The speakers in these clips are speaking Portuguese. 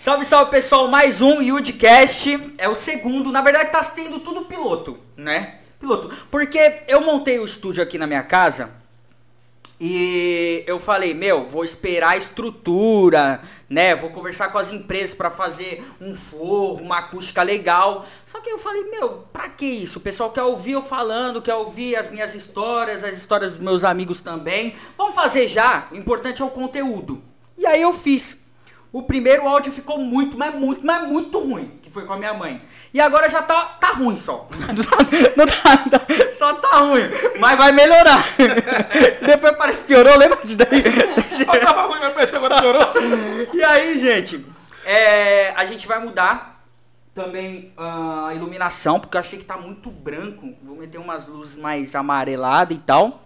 Salve, salve pessoal, mais um Yudcast, é o segundo, na verdade tá sendo tudo piloto, né? Piloto, porque eu montei o estúdio aqui na minha casa e eu falei, meu, vou esperar a estrutura, né? Vou conversar com as empresas para fazer um forro, uma acústica legal. Só que eu falei, meu, pra que isso? O pessoal quer ouvir eu falando, quer ouvir as minhas histórias, as histórias dos meus amigos também. Vamos fazer já, o importante é o conteúdo. E aí eu fiz. O primeiro áudio ficou muito, mas muito, mas muito ruim, que foi com a minha mãe. E agora já tá, tá ruim só. Não tá, não tá, só tá ruim, mas vai melhorar. Depois parece que piorou, lembra disso daí? Só tava ruim, mas parece que agora piorou. E aí, gente, é, a gente vai mudar também ah, a iluminação, porque eu achei que tá muito branco. Vou meter umas luzes mais amareladas e tal.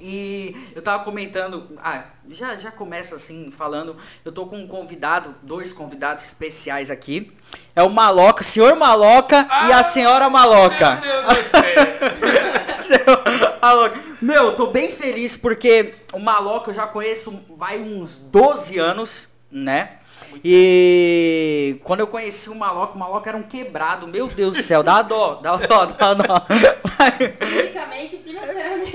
E eu tava comentando, ah, já, já começa assim, falando, eu tô com um convidado, dois convidados especiais aqui. É o Maloca, senhor Maloca e a senhora Maloca. Meu Deus do céu. Maloca. Meu, eu tô bem feliz porque o Maloca eu já conheço vai uns 12 anos, né? E quando eu conheci o Maloca, o Maloca era um quebrado, meu Deus do céu, dá dó, dá dó, dá dó. Fisicamente financeiramente.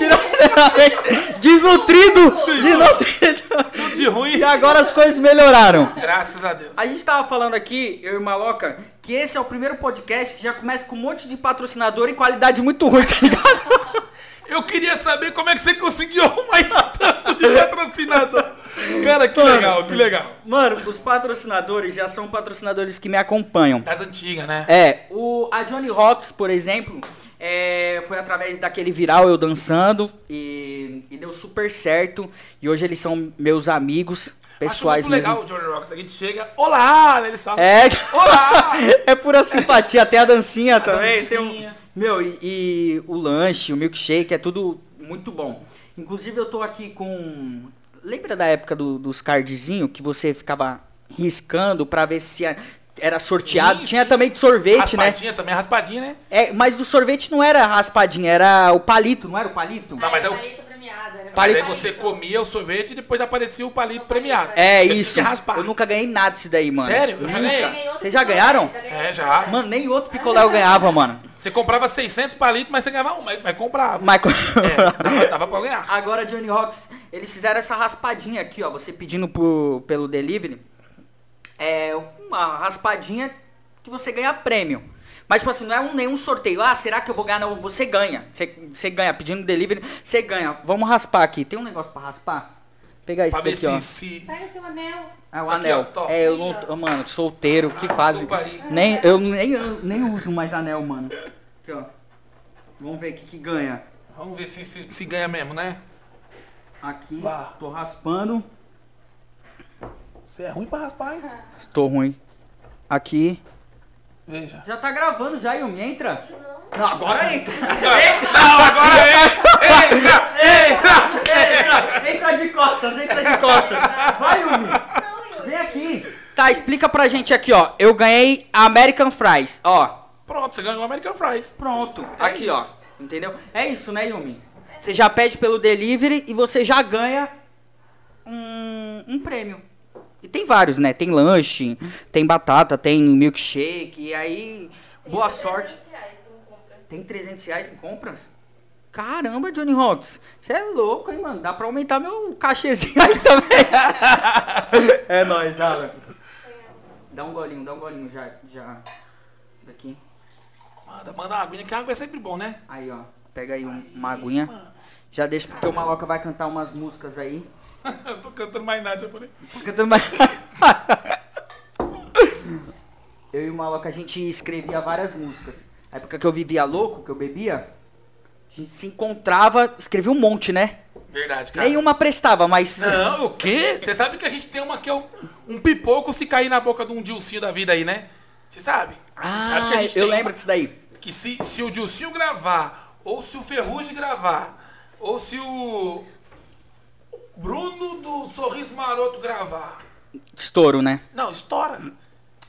Desnutrido, desnutrido. Tudo de ruim. E agora as coisas melhoraram. Graças a Deus. A gente tava falando aqui, eu e o Maloca, que esse é o primeiro podcast que já começa com um monte de patrocinador e qualidade muito ruim, tá ligado? Eu queria saber como é que você conseguiu arrumar isso tanto de patrocinador. Cara, que Mano. legal, que legal. Mano, os patrocinadores já são patrocinadores que me acompanham. Das antigas, né? É, o, a Johnny Rocks, por exemplo, é, foi através daquele viral eu dançando e, e deu super certo. E hoje eles são meus amigos pessoais Acho muito mesmo. legal o Johnny Rocks. A gente chega, olá? Eles falam, É, olá. é pura simpatia, até a dancinha também. tem um- dancinha. Meu, e, e o lanche, o milkshake, é tudo muito bom. Inclusive eu tô aqui com. Lembra da época do- dos cardzinhos que você ficava riscando pra ver se a- era sorteado? Sim, Tinha sim. também de sorvete, né? raspadinha também, raspadinha, né? É, mas do sorvete não era raspadinha, era o palito, não era o palito? Não, mas é o- palito premiado. Era Mas aí Palito. você comia o sorvete e depois aparecia o palito premiado. É Você isso. tinha que raspar. Eu nunca ganhei nada disso daí, mano. Sério? Eu já Nunca. ganhei. Vocês já ganharam? É, já. Mano, nem outro picolé eu ganhava, mano. Você comprava 600 palitos, mas você ganhava um, mas, mas comprava. Mas... É, dava, dava pra ganhar. Agora, Johnny Rocks, eles fizeram essa raspadinha aqui, ó. Você pedindo por, pelo delivery. É uma raspadinha que você ganha prêmio. Mas, tipo assim, não é um, nenhum sorteio. Ah, será que eu vou ganhar? Não, você ganha. Você, você ganha. Pedindo delivery, você ganha. Vamos raspar aqui. Tem um negócio pra raspar? Pegar isso daqui, ó. se, Pega seu anel. É o Aqui, anel. ó, top. é, eu não. tô- Mano, solteiro, que Ah, fase. desculpa aí. Nem, eu nem, eu nem uso mais anel, mano. Aqui, ó. Vamos ver o que, que ganha. Vamos ver se, se, se ganha mesmo, né? Aqui, Vá. tô raspando. Você é ruim pra raspar, hein? Tô ruim. Aqui. Veja. Já tá gravando já, Yumi, entra? Não, agora entra. Não, agora! Eita! Eita! entra! Entra de costas, entra de costas. Vai, Yumi. Vem aqui. Tá, explica pra gente aqui, ó. Eu ganhei American Fries, ó. Pronto, você ganhou o American Fries. Pronto. É aqui, ó. isso. Entendeu? É isso, né, Yumi? Você já pede pelo delivery e você já ganha um, um prêmio. E tem vários, né? Tem lanche, tem batata, tem milkshake, e aí, boa sorte. 300 reais em compra. Tem 300 reais em compras? Caramba, Johnny Rocks. Você é louco, hein, mano? Dá pra aumentar meu cachezinho aí também. é nóis, Alan. Dá um golinho, dá um golinho já. já. Daqui. Manda, manda uma aguinha, que água é sempre bom, né? Aí, ó. Pega aí um- uma aguinha. Já deixa porque o Maloca vai cantar umas músicas aí. Eu tô cantando mais nada, falei. Tá cantando mais. Eu e o Maloca, a gente escrevia várias músicas. Na época que eu vivia louco, que eu bebia, a gente se encontrava, escrevia um monte, né? Verdade, cara. Nenhuma prestava, mas. Não, o quê? Você sabe que a gente tem uma que é um, um pipoco se cair na boca de um Dilcinho da vida aí, né? Você sabe? sabe Ah, eu lembro disso daí. Que se, se o Dilcinho gravar, ou se o Ferrugem gravar, ou se o Bruno do Sorriso Maroto gravar. Estouro, né? Não, estoura.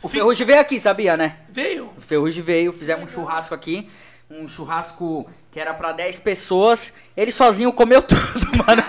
O Fi- Ferrugem veio aqui, sabia, né? Veio. O Ferrugem veio, fizemos um churrasco aqui. um churrasco que era pra 10 pessoas. Ele sozinho comeu tudo, mano.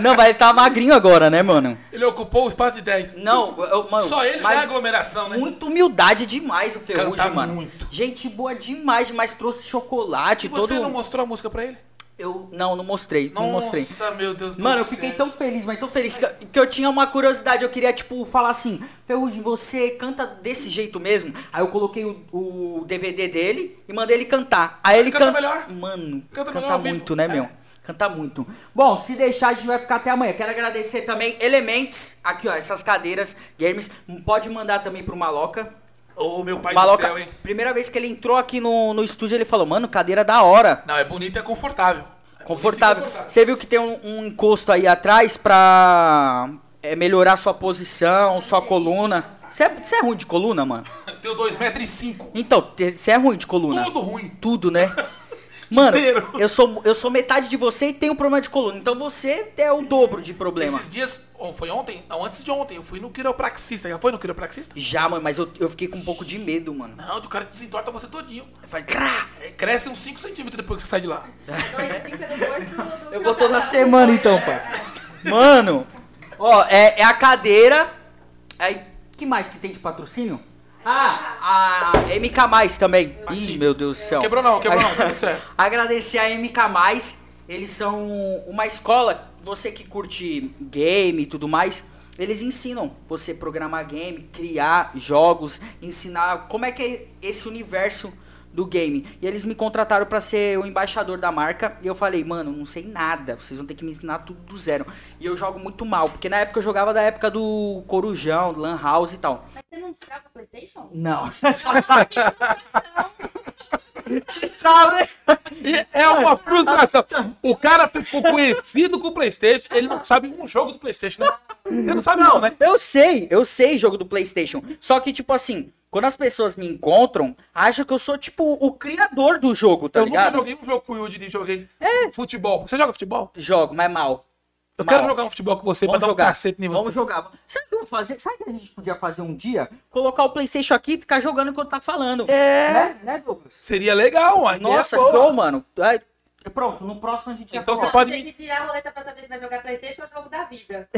não, vai estar magrinho agora, né, mano? Ele ocupou o espaço de 10. Não, eu, mano. Só ele mas já é aglomeração, né? Muita humildade demais o Ferrugem, Canta mano. muito. Gente boa demais, demais. Trouxe chocolate, Você todo. não mostrou a música pra ele? Eu não, não mostrei, não mostrei. Nossa, meu Deus do Mano, eu céu. fiquei tão feliz, mas tão feliz que, eu- que eu tinha uma curiosidade. Eu queria, tipo, falar assim: Ferrugem, você canta desse jeito mesmo? Aí eu coloquei o, o DVD dele e mandei ele cantar. Aí ele Canta canta. melhor. Mano, Canta canta, melhor muito, né, É. meu? Canta muito. Bom, se deixar, a gente vai ficar até amanhã. Quero agradecer também Elements. Aqui, ó, essas cadeiras games. Pode mandar também pro Maloca. Ô, meu pai Maloca, do céu, hein? primeira vez que ele entrou aqui no, no estúdio, ele falou: Mano, cadeira da hora. Não, é bonito e é confortável. É Confortável. Você viu que tem um, um encosto aí atrás pra é, melhorar sua posição, sua coluna. Você é, você é ruim de coluna, mano? Eu tenho 2 metros e 5. Então, você é ruim de coluna. Tudo ruim. Tudo, né? Mano, Inteiro. eu sou, eu sou metade de você e tenho problema de coluna. Então você é o dobro de problema. Esses dias, ou foi ontem? Não, antes de ontem, eu fui no quiropraxista. Já foi no quiropraxista? Já, mano, mas eu, eu fiquei com um pouco de medo, mano. Não, o cara desentorta você todinho. Faz crá. É, cresce uns 5 centímetros depois que você sai de lá. Dois, cinco é depois do, do Eu vou toda semana então, pai. Mano, ó, é, é a cadeira. Aí, que mais que tem de patrocínio? Ah, a MK Mais também. Ih, Aqui. meu Deus do céu. Quebrou não, quebrou não, tudo certo. Agradecer a MK Mais. Eles são uma escola, você que curte game e tudo mais, eles ensinam você programar game, criar jogos, ensinar como é que é esse universo do game. E eles me contrataram pra ser o embaixador da marca e eu falei, mano, não sei nada, vocês vão ter que me ensinar tudo do zero. E eu jogo muito mal, porque na época eu jogava da época do Corujão, do Lan House e tal. Mas você não destrava Playstation? Não. E é uma frustração. O cara ficou conhecido com o Playstation, ele não sabe um jogo do Playstation, né? Você não sabe não, né? Eu sei, eu sei jogo do PlayStation. Só que, tipo assim, quando as pessoas me encontram, acham que eu sou, tipo, o criador do jogo, tá eu ligado? nunca joguei um jogo com o Yudi, joguei futebol. Você joga futebol? Jogo, mas mal. Eu Mal. quero jogar um futebol com você Vamos pra dar um jogar. cacete em você. Vamos jogar. Sabe o que eu fazer? Sabe que a gente podia fazer um dia? Colocar o PlayStation aqui e ficar jogando enquanto tá falando. É. Né, né Douglas? Seria legal, uma ideia Nossa, show, mano. Aí, pronto, no próximo a gente já Então você pode Tem que tirar a roleta pra saber se vai jogar Playstation ou jogo da vida.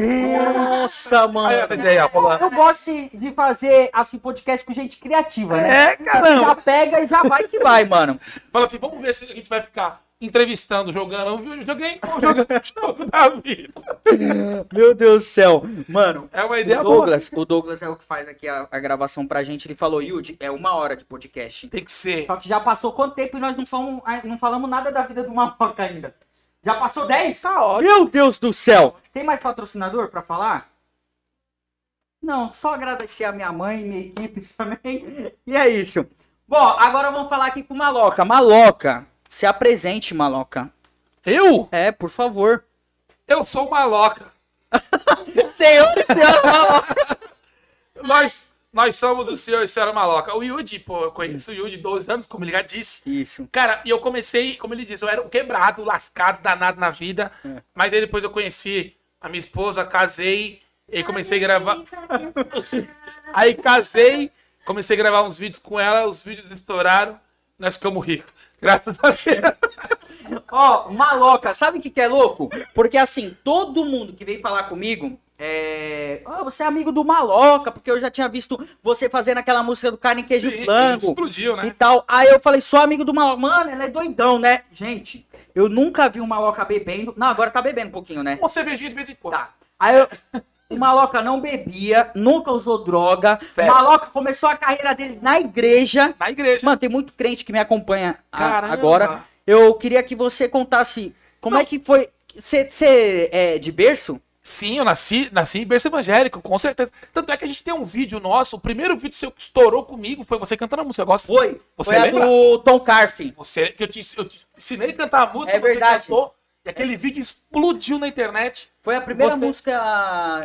Nossa, Aí mano. ideia, rolando. Eu gosto de- de fazer, assim, podcast com gente criativa, né? É, caramba. Já pega e já vai que vai, mano. Fala assim, vamos ver se a gente vai ficar entrevistando, jogando videogame ou jogando o jogo da vida. Meu Deus do céu. Mano, É uma ideia o boa. Douglas, o Douglas é o que faz aqui a, a gravação pra gente. Ele falou, Yudi, é uma hora de podcast. Tem que ser. Só que já passou quanto tempo e nós não falamos, não falamos nada da vida do Maloca ainda. Já passou 10? Tá. Meu Deus do céu. Tem mais patrocinador pra falar? Não, só agradecer a minha mãe e minha equipe também. E é isso. Bom, agora vamos falar aqui com o Maloca. Maloca, se apresente, Maloca. Eu? É, por favor. Eu sou maloca. Senhor e senhora Maloca. Nós, nós somos o senhor e senhora maloca. O Yudi, pô, eu conheço o Yudi 12 anos, como ele já disse. Isso. Cara, e eu comecei, como ele disse, eu era um quebrado, lascado, danado na vida. É. Mas aí depois eu conheci a minha esposa, casei, e comecei a gravar. Aí casei, comecei a gravar uns vídeos com ela, os vídeos estouraram, nós ficamos ricos. Graças a Deus. Ó, maloca, sabe o que, que é louco? Porque assim, todo mundo que veio falar comigo é. "Ah, você é amigo do Maloca, porque eu já tinha visto você fazendo aquela música do carne, queijo Sim, flango. explodiu, né? E tal. Aí eu falei, sou amigo do Maloca. Mano, ele é doidão, né? Gente, eu nunca vi um Maloca bebendo. Não, agora tá bebendo um pouquinho, né? Uma cervejinha de vez em quando. Tá. Aí eu. O Maloca não bebia, nunca usou droga. O Maloca começou a carreira dele na igreja. Na igreja. Mano, tem muito crente que me acompanha a- agora. Eu queria que você contasse como é que foi. Você é de berço? Sim, eu nasci, nasci em berço evangélico, com certeza. Tanto é que a gente tem um vídeo nosso, o primeiro vídeo seu que estourou comigo foi você cantando a música. Eu gosto. Foi. Você foi lembra? do Tom Carf. Você, que eu te, eu te ensinei a cantar a música, É verdade. cantou, e aquele vídeo explodiu na internet. Foi a primeira música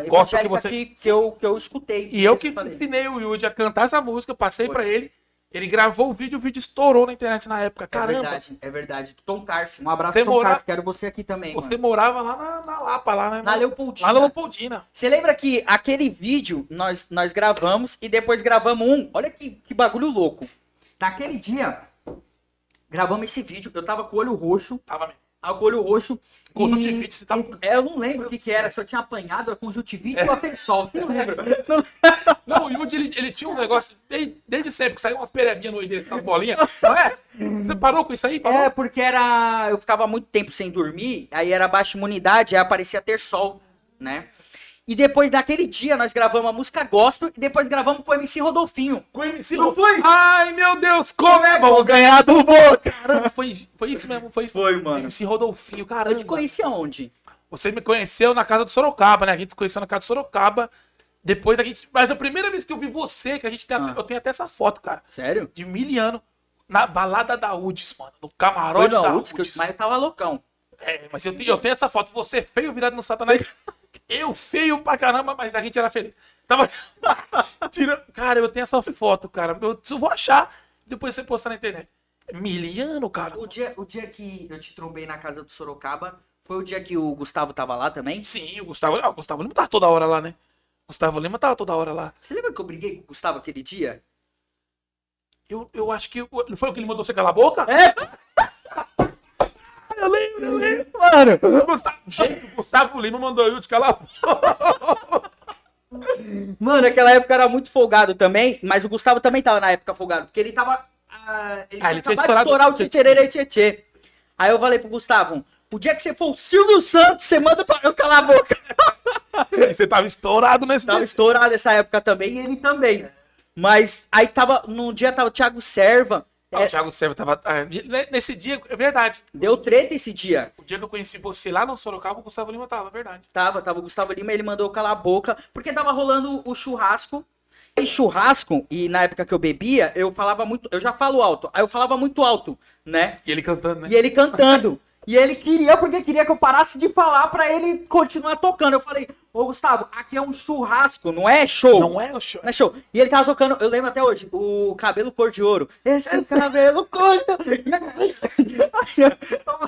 Gosto evangélica que você- que, que eu, que eu escutei. E eu que falei. ensinei o Yudi a cantar essa música, passei pra ele. Ele gravou o vídeo, o vídeo estourou na internet na época. É Caramba, verdade, é verdade. Tom Carf. Um abraço Você Tom mora-. Quero você aqui também, você mano. morava lá na, na Lapa, lá, né? Na Leopoldina. Lá na Leopoldina. Você lembra que aquele vídeo nós, nós gravamos e depois gravamos um? Olha que, que bagulho louco. Naquele dia, Gravamos esse vídeo, eu tava com o olho roxo, Tava mesmo. Com o olho roxo. Conjuntivite, você e- é, eu não lembro o que que era, se eu tinha apanhado a conjuntivite ou a persol, não lembro. Não- Não, o Yudi, ele, ele tinha um negócio desde, desde sempre, que saiu umas perebinhas no dele, umas bolinhas. Não é? Você parou com isso aí? Parou? É, porque era. Eu ficava muito tempo sem dormir, aí era baixa imunidade, aí aparecia ter sol, né? E depois daquele dia nós gravamos a música gospel e depois gravamos com o MC Rodolfinho. Com o MC Não foi? Ai, meu Deus, como é bom ganhar do Boca! Caramba, foi, foi isso mesmo, foi Foi, mano. MC Rodolfinho, Eu te caramba. conheci aonde? Você me conheceu na casa do Sorocaba, né? A gente se conheceu na casa do Sorocaba. Depois a gente. Mas a primeira vez que eu vi você, que a gente tem até- Ah. eu tenho até essa foto, cara. Sério? De miliano. Na balada da UDS, mano. No Foi camarote não, da eu- UDS. mas eu tava loucão. É, mas eu tenho, eu tenho essa foto. Você feio virado no satanás. Eu feio pra caramba, mas a gente era feliz. Tava. Tira... Cara, eu tenho essa foto, cara. Eu eu vou achar. Depois você postar na internet. Miliano, cara. O dia, o dia que eu te trombei na casa do Sorocaba foi o dia que o Gustavo tava lá também? Sim, o Gustavo. Ah, o Gustavo Lima tava toda hora lá, né? Gustavo Lima tava toda hora lá. Você lembra que eu briguei com o Gustavo aquele dia? Eu, eu acho que. Não foi o que ele mandou você calar a boca? É, Eu lembro, eu lembro. mano. O Gustavo, gente, o Gustavo Lima mandou eu te calar. Mano, aquela época era muito folgado também, mas o Gustavo também tava na época folgado, porque ele tava. ah, ele Ah, ele tinha acabado de estourado- estourar o Tchê Tchê. Aí eu falei pro Gustavo: o dia que você for o Silvio Santos, você manda pra eu calar a boca. E Você tava estourado nesse tava estourado essa época também e ele também. Mas aí tava. Num dia tava o Thiago Serva. Ah, é, O Thiago Serva tava. ah, Nesse dia, é verdade. deu treta esse dia. O dia que eu conheci você lá no Sorocaba, o Gustavo Lima tava, é verdade. Tava, tava o Gustavo Lima, ele mandou calar a boca, porque tava rolando o churrasco. E churrasco, e na época que eu bebia, eu falava muito, eu já falo alto, aí eu falava muito alto, né? E ele cantando, né? E ele cantando. E ele queria, porque queria que eu parasse de falar pra ele continuar tocando. Eu falei, ô Gustavo, aqui é um churrasco, não é show. Não é o show. Não é show. E ele tava tocando, eu lembro até hoje, o cabelo cor de ouro. Esse cabelo cor de ouro.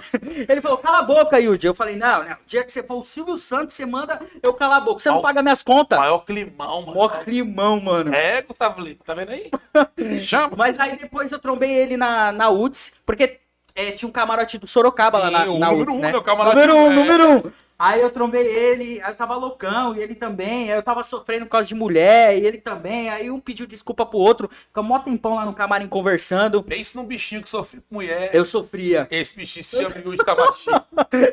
Ele falou, cala a boca, Yudi. Eu falei, não, não. O dia que você for o Silvio Santos, você manda eu calar a boca. Você não paga minhas contas. Maior climão, mano. Mó climão, mano. É, Gustavo Lima, tá vendo aí? Chama. Mas aí depois eu trombei ele na, na UTS, porque é, tinha um camarote do Sorocaba lá Sim, na, o na número UTS, um, né? né, o camarote, número um, é. número um. Aí eu trombei ele, aí eu tava loucão, e ele também, aí eu tava sofrendo por causa de mulher, e ele também, aí um pediu desculpa pro outro, ficamos mó tempão lá no camarim conversando, Pense num bichinho que sofreu com mulher. eu sofria. Esse bichinho se chama Yuri Tamashi.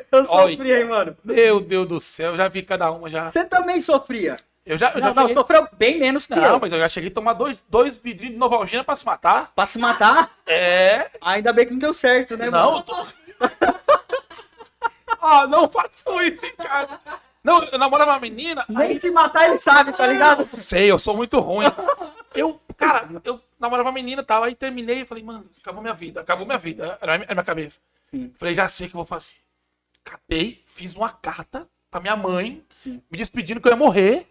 Eu sofria, hein, mano. Meu Deus do céu, já vi cada uma já. Você também sofria. Eu já, eu já Não, cheguei... sofreu bem menos que Não, eu. mas eu já cheguei a tomar dois, dois vidrinhos de Novalgina pra se matar. Pra se matar, É. ainda bem que não deu certo, né, Não, eu mano? tô. ah, não façam isso, hein, cara. Não, eu namorava uma menina. Nem se matar ele sabe, tá ligado? Não sei, eu sou muito ruim. Eu, cara, eu namorava uma menina e tal, aí terminei e falei, mano, acabou minha vida, acabou minha vida. Era a minha cabeça. Falei, já sei o que eu vou fazer. Catei, fiz uma carta pra minha mãe, me despedindo que eu ia morrer.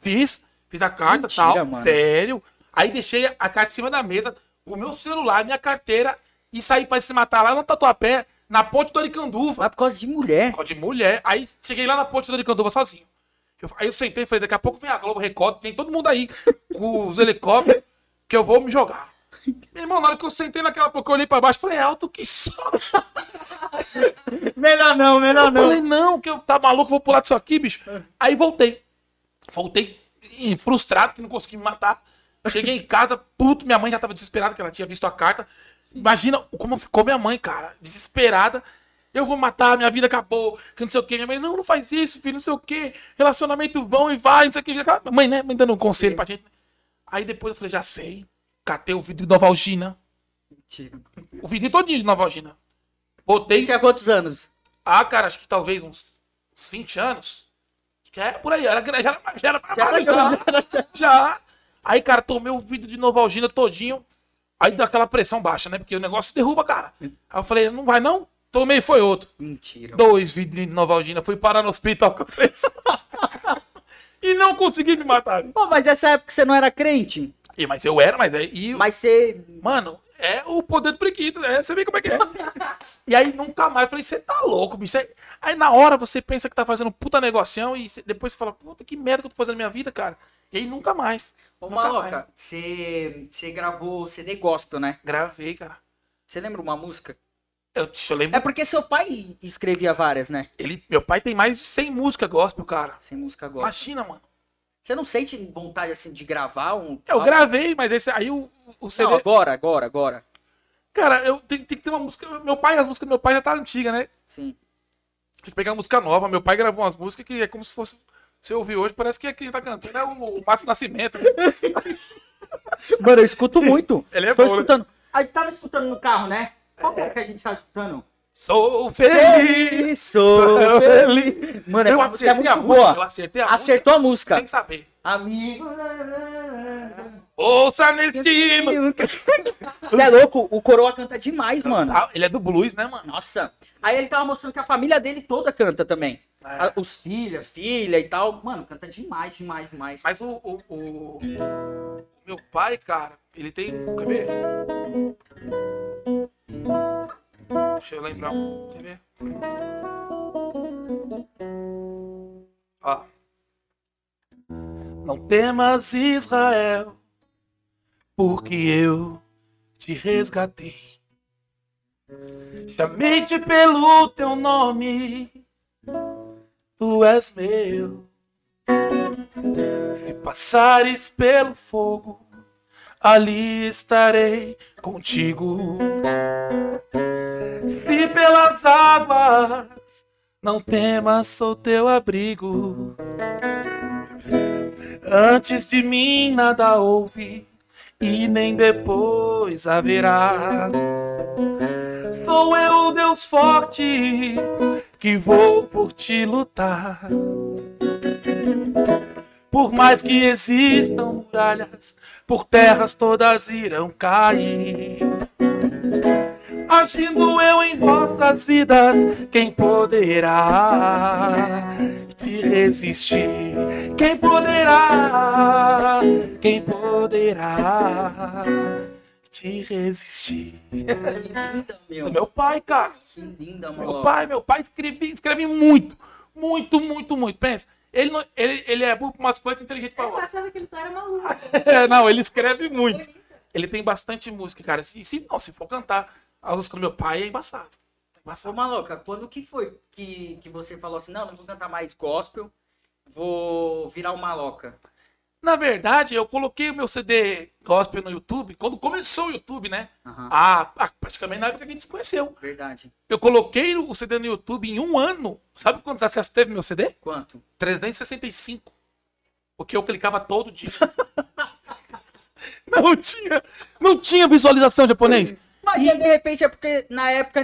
Fiz, fiz a carta e tal. mano. Sério. Aí deixei a carta em cima da mesa, o meu celular, minha carteira, e saí pra se matar lá no Tatuapé, na ponte do Aricanduva. Vai por causa de mulher. Código de mulher. Aí cheguei lá na ponte do Aricanduva sozinho. Eu- aí eu sentei e falei, daqui a pouco vem a Globo Record, tem todo mundo aí com os helicópteros, que eu vou me jogar. Meu irmão, na hora que eu sentei naquela pouco, eu olhei pra baixo e falei, é alto que só. Melhor não, melhor Eu falei, não, que eu tá maluco, vou pular disso aqui, bicho. Aí voltei. Voltei frustrado, que não consegui me matar. Cheguei em casa, puto, minha mãe já tava desesperada, que ela tinha visto a carta. Imagina como ficou minha mãe, cara, desesperada. Eu vou matar, minha vida acabou, que não sei o que. Minha mãe, não, não faz isso, filho, não sei o que. Relacionamento bom e vai, não sei o que. Mãe, né? Mãe dando um conselho pra gente. Aí depois eu falei, já sei. Catei o vidro de Novalgina. Mentira. O vidro todinho de Novalgina. Botei. Tinha quantos anos? Ah, cara, acho que talvez uns, uns 20 anos. É por aí. Era, grande, já era, já era, Já era já, já. Aí, cara, tomei o vidro de Novalgina todinho. Aí dá aquela pressão baixa, né? Porque o negócio derruba, cara. Aí eu falei, não vai não? Tomei, foi outro. Mentira. Dois vidrinhos de Novalgina. Fui parar no hospital com a pressão. e não consegui me matar. Pô, mas essa época você não era crente? E, mas eu era, mas aí... E, Mas você. Mano, é o poder do prequito, né? Você vê como é que é. e aí nunca mais. Eu falei, você tá louco, bicho. Aí- na hora você pensa que tá fazendo puta negocião e cê- depois você fala, puta, que merda que eu tô fazendo na minha vida, cara. E aí nunca mais. Ô, nunca Maloca, você, gravou CD gospel, né? Gravei, cara. Você lembra uma música? Eu, eu lembro. É porque seu pai escrevia várias, né? Ele, meu pai tem mais de 100 músicas gospel, cara. Sem música agora. Imagina, mano. Você não sente vontade, assim, de gravar um... Eu gravei, mas esse aí o, o CD. Não, agora, agora, agora. Cara, eu tenho, tem que ter uma música. Meu pai, as músicas do meu pai já tá antiga, né? Sim. Tem que pegar uma música nova. Meu pai gravou umas músicas que é como se fosse. Se eu ouvir hoje, parece que é quem tá cantando é o, o Márcio Nascimento. né? Mano, eu escuto muito. Ele é Tô bom, né? escutando. A gente tava escutando no carro, né? Qual que é que a gente tava escutando? Sou feliz. Sou feliz. Mano, Eu essa música é acertei a muito música. Eu boa. acertei a Acertou a música. música. Sem saber. Amigo. Ouça neste. Você é louco? O Coroa canta demais, mano. Ah, Ele é do blues, né, mano? Nossa. Aí ele tava mostrando que a família dele toda canta também. É. A- Os filhos, filha e tal. Mano, canta demais, demais, demais. Mas o, o, o- o meu pai, cara, ele tem. Quer ver? Deixa eu lembrar. Quer ver? Ó. Não temas, Israel, porque eu te resgatei. Chamei-te pelo teu nome, tu és meu. Se passares pelo fogo, ali estarei contigo. Se pelas águas, não temas, sou teu abrigo. Antes de mim nada houve, e nem depois haverá. Sou eu, o Deus forte, que vou por ti lutar. Por mais que existam muralhas, por terras todas irão cair. Agindo eu em vossas vidas, quem poderá te resistir? Quem poderá? Quem poderá te resistir? Que linda, meu. Meu pai, cara. Que linda, Meu pai, meu pai escreve, escreve muito. Muito, muito, muito. Pensa, ele, não- ele, ele é burro pra umas coisas inteligente pra Eu outras. achava que ele só era maluco. É, não, ele escreve muito. Ele tem bastante música, cara. Se, se, não, se for cantar a música do meu pai, é embaçado. É Ô. Maloca, quando que foi que, que você falou assim, não, não vou cantar mais gospel, vou virar o Maloca? Na verdade, eu coloquei o meu CD gospel no YouTube quando começou o YouTube, né? Ah, ah, praticamente na época que a gente se conheceu. Verdade. Eu coloquei o CD no YouTube em um ano. Sabe quantos acessos teve meu CD? Quanto? 365. Porque eu clicava todo dia. não tinha, não tinha visualização japonês. Mas aí, de repente é porque na época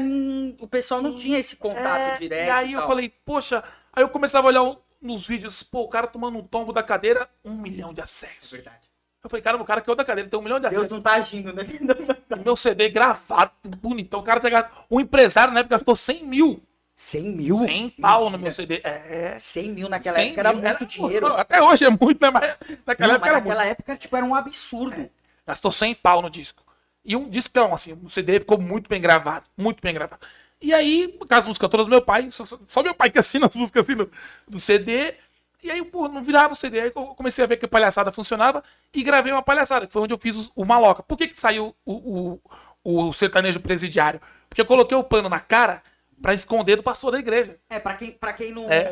o pessoal não tinha esse contato É, direto. E aí eu tal. falei, poxa, aí eu começava a olhar nos vídeos, pô, o cara tomando um tombo da cadeira, um milhão de É acessos. verdade. Eu falei, cara, o cara que é outra cadeira tem um milhão de Deus acessos. não tá agindo, né? E meu CD gravado, bonitão. O cara gastado- um empresário na época gastou 100 mil. 100 mil? 100 pau no meu CD. É. 100 mil naquela 100 época era mil, muito dinheiro. Até hoje é muito, né? Mas naquela Não, época mas era naquela muito. época tipo, era um absurdo. Gastou 100 pau no disco. E um discão, assim, o CD ficou muito bem gravado, muito bem gravado. E aí, com as músicas todas do meu pai, só, só- meu pai que assina as músicas assim do, do CD. E aí, pô, não virava o CD. Aí eu comecei a ver que a palhaçada funcionava e gravei uma palhaçada, que foi onde eu fiz os- o, Maloca. Por que, que saiu o, o, o sertanejo presidiário? Porque eu coloquei o pano na cara pra esconder do pastor da igreja. É, pra quem, pra quem não, É.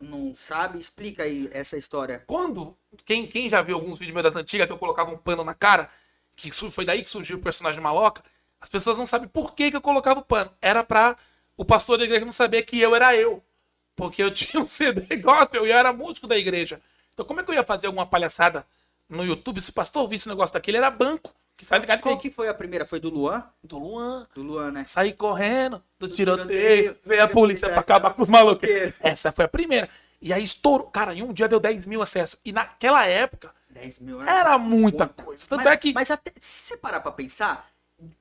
não sabe, explica aí essa história. Quando, quem, quem já viu alguns vídeos meus das antigas que eu colocava um pano na cara, que foi daí que surgiu o personagem maloca, as pessoas não sabem por que, que eu colocava o pano. Era pra o pastor da igreja não saber que eu era eu. Porque eu tinha um CD gospel e eu era músico da igreja. Então como é que eu ia fazer alguma palhaçada no YouTube se o pastor visse o negócio daquele? Era banco. Que sabe ligado Qual que que foi a primeira? Foi do Luan? do Luan. Do Luan, né? Saí correndo do tiroteio, tiroteio, veio a polícia pra acabar com os maluqueiros. Essa foi a primeira. E aí estourou. Cara, em um dia deu 10 mil acessos. E naquela época 10 mil era muita coisa. Tanto mas, é que. Mas até, se você parar pra pensar,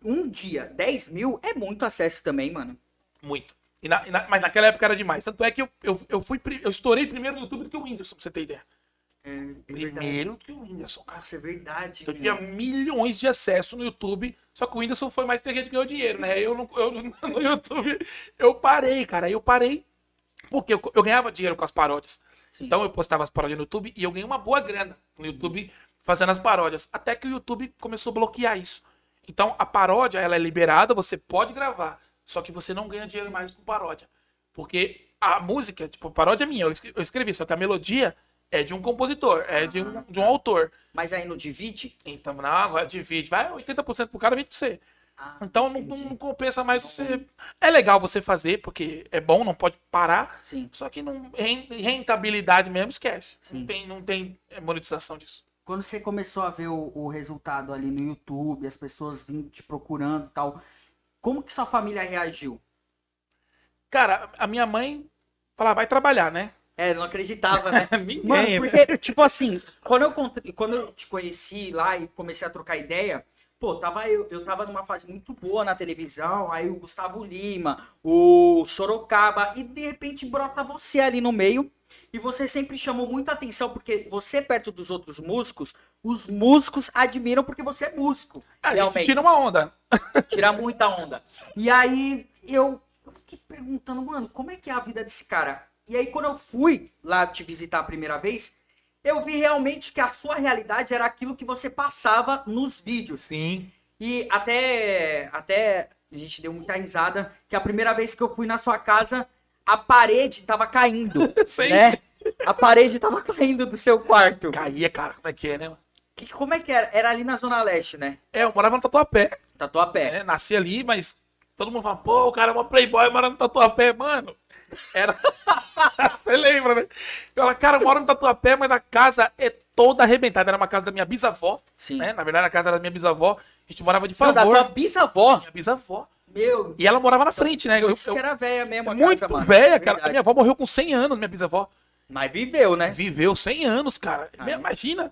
um dia, 10 mil é muito acesso também, mano. Muito. E na- e na- mas naquela época era demais. Tanto é que eu, eu, eu fui. Eu estourei primeiro no YouTube do que o Whindersson, pra você ter ideia. É, é. Primeiro que o Whindersson, cara. Nossa, é verdade. Eu meu. tinha milhões de acessos no YouTube, só que o Whindersson foi mais ter gente que ganhou dinheiro, né? Eu, não, eu no YouTube eu parei, cara. Eu parei porque eu, eu ganhava dinheiro com as paródias. Sim. Então eu postava as paródias no YouTube e eu ganhei uma boa grana no YouTube fazendo as paródias. Até que o YouTube começou a bloquear isso. Então a paródia ela é liberada, você pode gravar, só que você não ganha dinheiro mais com paródia. Porque a música, tipo, a paródia é minha, eu escre- eu escrevi, só que a melodia é de um compositor, é de um, de um autor. Mas aí não divide? Então, não, agora divide, vai 80% pro cara, 20% pra você. Ah, Então não, não- compensa mais você. É legal você fazer, porque é bom, não pode parar. Sim. Só que não, ren- rentabilidade mesmo, esquece. Sim. Não tem, não tem é, monetização disso. Quando você começou a ver o, o resultado ali no YouTube, as pessoas vindo te procurando e tal, como que sua família reagiu? Cara, a minha mãe falava, vai trabalhar, né? É, não acreditava, né? Ninguém, Mano, né? porque, tipo assim, quando eu, quando eu te conheci lá e comecei a trocar ideia, pô, tava eu, eu tava numa fase muito boa na televisão, aí o Gustavo Lima, o Sorocaba, e de repente brota você ali no meio, e você sempre chamou muita atenção, porque você perto dos outros músicos, os músicos admiram porque você é músico, A gente realmente tira uma onda. tirar muita onda. E aí eu, eu fiquei perguntando, mano, como é que é a vida desse cara? E aí quando eu fui lá te visitar a primeira vez, eu vi realmente que a sua realidade era aquilo que você passava nos vídeos. Sim. E até até a gente deu muita risada que a primeira vez que eu fui na sua casa, a parede tava caindo, Sei. né? A parede tava caindo do seu quarto. Caía, cara, como é que é, né? Que, como é que era? Era ali na Zona Leste, né? É, eu morava no Tatuapé. Tatuapé. né? Nasci ali, mas todo mundo fala, pô, o cara é uma playboy, mora no Tatuapé, mano. Era. Você lembra, né? Eu falo, cara, eu moro no Tatuapé, mas a casa é toda arrebentada. Era uma casa da minha bisavó. Sim. Né? Na verdade, a casa era da minha bisavó. A gente morava de Não, da favor. tua bisavó. Minha bisavó. Meu, E ela morava na frente, né? Eu, eu- que era velha mesmo a muito casa, mano. velha, cara. A minha avó morreu com 100 anos, minha bisavó. Mas viveu, né? Viveu 100 anos, cara. Ah, Imagina.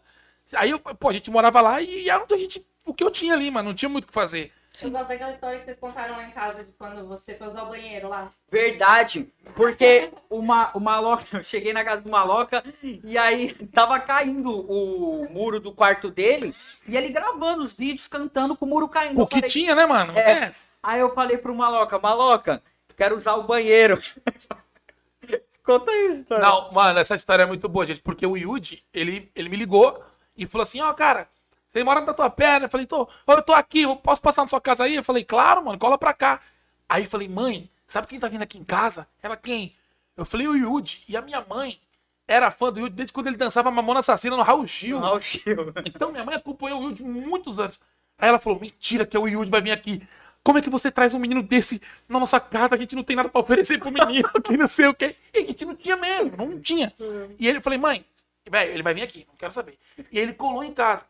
Aí, eu, pô, a gente morava lá e era o que a gente, o que eu tinha ali, mano. Não tinha muito o que fazer. Eu gosto daquela história que vocês contaram lá em casa de quando você foi usar o banheiro lá. Verdade. Porque uma, o Maloca, eu cheguei na casa do Maloca e aí tava caindo o muro do quarto dele e ele gravando os vídeos cantando com o muro caindo. Eu O que falei- tinha, né, mano? É. É. Aí eu falei pro Maloca, Maloca, quero usar o banheiro. Conta aí. História. Não, mano, essa história é muito boa, gente, porque o Yudi, ele, ele me ligou e falou assim, ó, cara, você mora na tua perna? Eu falei, tô, eu tô aqui, eu posso passar na sua casa aí? Eu falei, claro, mano, cola pra cá. Aí eu falei, mãe, sabe quem tá vindo aqui em casa? Ela quem? Eu falei, o Yudi. E a minha mãe era fã do Yudi desde quando ele dançava Mamona Assassina no Raul Gil. Raul Gil. Então minha mãe acompanhou o Yudi muitos anos. Aí ela falou: mentira que o Yudi vai vir aqui. Como é que você traz um menino desse na nossa casa? A gente não tem nada pra oferecer pro menino, que não sei o quê. E a gente não tinha mesmo, não tinha. E ele eu falei, mãe, velho, ele vai vir aqui, não quero saber. E aí ele colou em casa.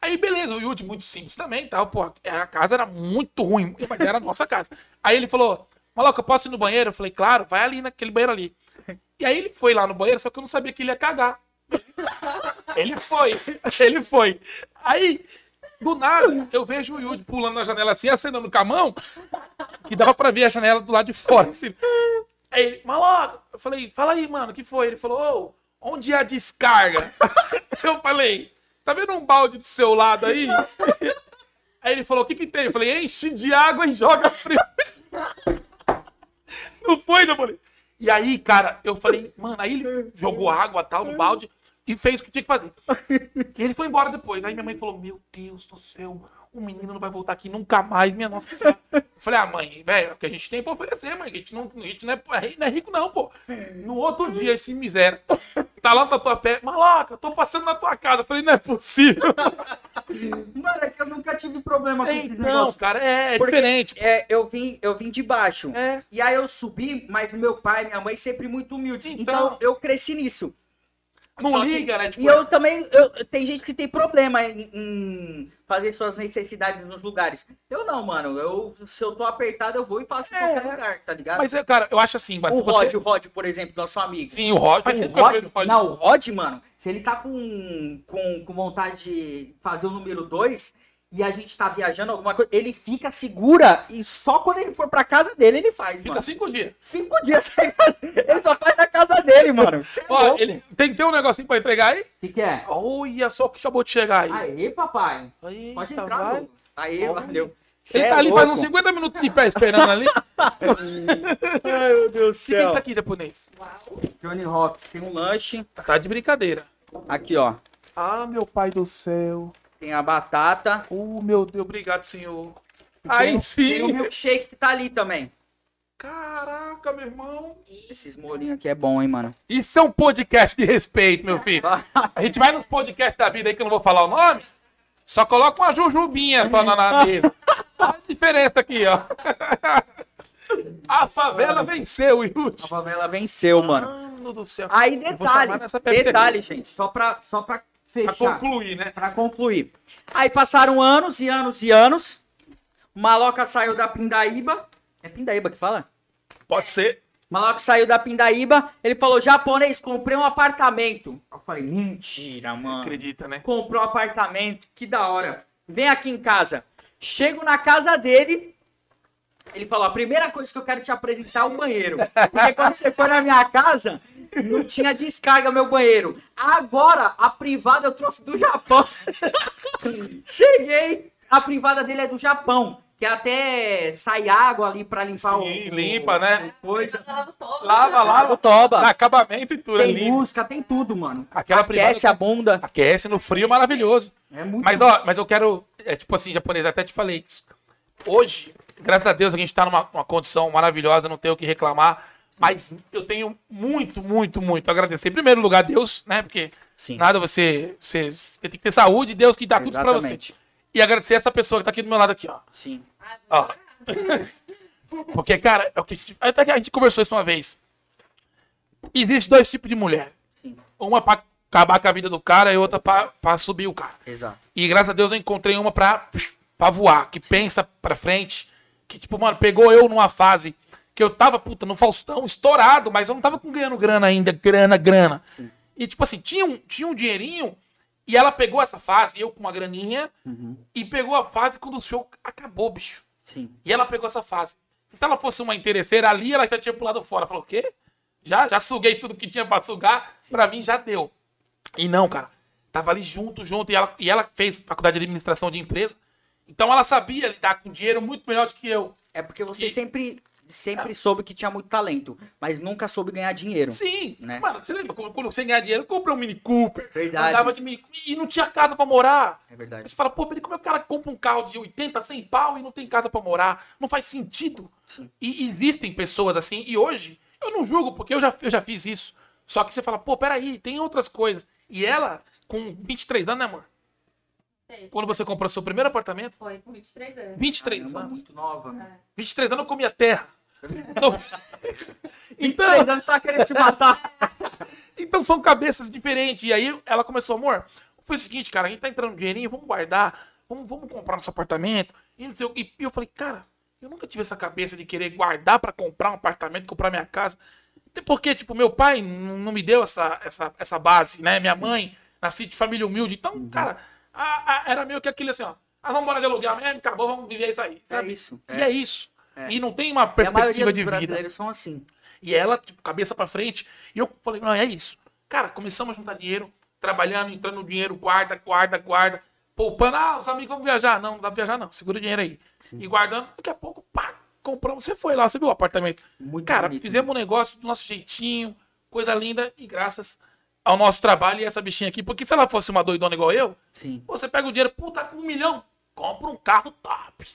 Aí beleza, o Yudi muito simples também, tal, pô, a casa era muito ruim, mas era a nossa casa. Aí ele falou, Maloca, posso ir no banheiro? Eu falei, claro, vai ali naquele banheiro ali. E aí ele foi lá no banheiro, só que eu não sabia que ele ia cagar. Ele foi, ele foi. Aí, do nada, eu vejo o Yudi pulando na janela assim, acenando com a mão, que dava pra ver a janela do lado de fora. Assim. Aí ele, maloca, eu falei, fala aí, mano, o que foi? Ele falou, ô, onde é a descarga? Eu falei, tá vendo um balde do seu lado aí? Aí ele falou, o que que tem? Eu falei, enche de água e joga frio. Não foi, não falei. E aí, cara, eu falei, mano, aí ele jogou água tal no balde e fez o que tinha que fazer. E ele foi embora depois. Aí minha mãe falou, meu Deus do céu, o menino não vai voltar aqui nunca mais, minha nossa senhora. Eu falei, ah, mãe, velho, é o que a gente tem pra oferecer, mãe. A gente não, a gente não, é, não é rico, não, pô. No outro dia, esse miséria tá lá na tua pé, maloca, tô passando na tua casa. Eu falei, não é possível. Mano, é que eu nunca tive problema com esses Então, negócios. cara, é, é diferente. É, eu vim, eu vim de baixo. É. E aí eu subi, mas meu pai e minha mãe sempre muito humildes. Então, Então- eu cresci nisso. Não Só que- liga, né? Tipo, e eu também, eu, tem gente que tem problema em, em fazer suas necessidades nos lugares. Eu não, mano. Eu, se eu tô apertado, eu vou e faço em É. qualquer lugar, tá ligado? Mas, cara, eu acho assim, o você- Rod, o Rod, por exemplo, nosso amigo. Sim, o Rod. O Rod, não, o Rod, mano, se ele tá com, com, com vontade de fazer o número 2 e a gente tá viajando alguma coisa, ele fica segura e só quando ele for pra casa dele ele faz, Fica mano. cinco dias. Cinco dias ele só faz na casa dele, mano. Cê é Ó, louco. ele tem que ter um negocinho pra entregar aí. O que, que é? Olha só o que acabou de chegar aí. Aê, papai. Pode entrar, vai. Douglas. Aê, Olha. valeu. Cê Ele é tá ali louco. faz uns 50 minutos de pé esperando ali. Ai, meu Deus do Quem tá céu. aqui, japonês? Uau. Johnny Rocks tem um lanche. Tá de brincadeira. Aqui, ó. Ah, meu pai do céu. Tem a batata. Oh, meu Deus, obrigado, senhor. Aí tem, o- Tem o sim. milkshake que tá ali também. Caraca, meu irmão. Esses molhinhos aqui é bom, hein, mano. Isso é um podcast de respeito, meu filho. A gente vai nos podcasts da vida aí que eu não vou falar o nome. Só coloca uma jujubinha só na, na mesa. Olha a diferença aqui, ó. A favela venceu, A Yuri. favela venceu, mano. Mano do céu. Aí, detalhe, detalhe, gente, só pra, só pra Pra fechar. concluir, né? Pra concluir. Aí passaram anos e anos e anos. O Maloca saiu da Pindaíba. É Pindaíba que fala? Pode ser. O Maloca saiu da Pindaíba. Ele falou: japonês, comprei um apartamento. Eu falei: mentira, mano. Acredita, né? Comprou um apartamento, que da hora. Vem aqui em casa. Chego na casa dele. Ele falou: a primeira coisa que eu quero te apresentar é o banheiro. Porque quando você foi na minha casa, não tinha descarga meu banheiro. Agora, a privada eu trouxe do Japão. Cheguei, a privada dele é do Japão. Que até sai água ali pra limpar o. Sim, limpa, né? Coisa. Lava todo. Lava, lava. O toba. Dá acabamento e tudo Tem ali. música, tem tudo, mano. Aquela Aquece privada- a bunda. Aquece no frio maravilhoso. É muito Mas, ó, mas eu quero. É tipo assim, japonês, até te falei. Hoje, graças a Deus, a gente tá numa uma condição maravilhosa, não tenho o que reclamar. Mas eu tenho muito, muito, muito a agradecer. Em primeiro lugar, Deus, né? Porque Sim. nada você, você. Você tem que ter saúde, Deus que dá tudo pra você. Exatamente. E agradecer essa pessoa que tá aqui do meu lado aqui, ó. Sim. Ó. Porque, cara, é o que a gente, até que a gente conversou isso uma vez. Existe dois tipos de mulher. Sim. Uma pra acabar com a vida do cara e outra pra, pra subir o cara. Exato. E graças a Deus eu encontrei uma pra, pra voar, que pensa pra frente. Que, tipo, mano, pegou eu numa fase que eu tava, puta, no Faustão, estourado, mas eu não tava com ganhando grana ainda, grana, grana. E, tipo assim, tinha um, tinha um dinheirinho e ela pegou essa fase, eu com uma graninha, e pegou a fase quando o show acabou, bicho. Sim. E ela pegou essa fase. Se ela fosse uma interesseira ali, ela já tinha pulado fora. Falou, o quê? Já, já suguei tudo que tinha pra sugar, pra mim já deu. E não, cara. Tava ali junto, junto. E ela, e ela fez faculdade de administração de empresa. Então ela sabia lidar com dinheiro muito melhor do que eu. É porque você E- sempre, sempre soube que tinha muito talento, mas nunca soube ganhar dinheiro. Sim. Né? Mano, você lembra quando, você ganhar dinheiro, compra um Mini Cooper. Verdade. Andava de Mini E não tinha casa pra morar. É verdade. Aí você fala, pô, peraí, como é que o cara compra um carro de 80, 100 pau e não tem casa pra morar? Não faz sentido. Sim. E existem pessoas assim, e hoje eu não julgo, porque eu já, eu já fiz isso. Só que você fala, pô, peraí, tem outras coisas. E ela, com 23 anos, né, amor? Sei. Quando você comprou seu primeiro apartamento, Foi com 23 anos. 23 Caramba, anos. muito nova. É. 23 anos eu comia terra. Então, então, Três anos tá querendo se matar. então são cabeças diferentes. E aí ela começou, amor, foi o seguinte, cara, a gente tá entrando no dinheirinho, vamos guardar, vamos, vamos comprar nosso apartamento. E, não sei e eu falei, cara, eu nunca tive essa cabeça de querer guardar pra comprar um apartamento, comprar minha casa. Até porque, tipo, meu pai não me deu essa, essa, essa base, né? Minha mãe, nasci de família humilde. Então, cara, a- a- era meio que aquilo assim, ó. Nós vamos morar de aluguel mesmo, acabou, vamos viver isso aí. Sabe? isso, E é. é isso. E não tem uma perspectiva de vida. brasileiros são assim. E ela, tipo, cabeça pra frente. E eu falei, não, é isso. Cara, começamos a juntar dinheiro, trabalhando, entrando no dinheiro, guarda, guarda, guarda, poupando. Ah, os amigos vão viajar. Não, não dá pra viajar, não. Segura o dinheiro aí. E guardando, daqui a pouco, pá, compramos. Você foi lá, você viu o apartamento. Muito Cara, bonito, fizemos um negócio do nosso jeitinho, coisa linda, e graças ao nosso trabalho e essa bichinha aqui. Porque se ela fosse uma doidona igual eu, Sim. você pega o dinheiro, puta, com um milhão, compra um carro top.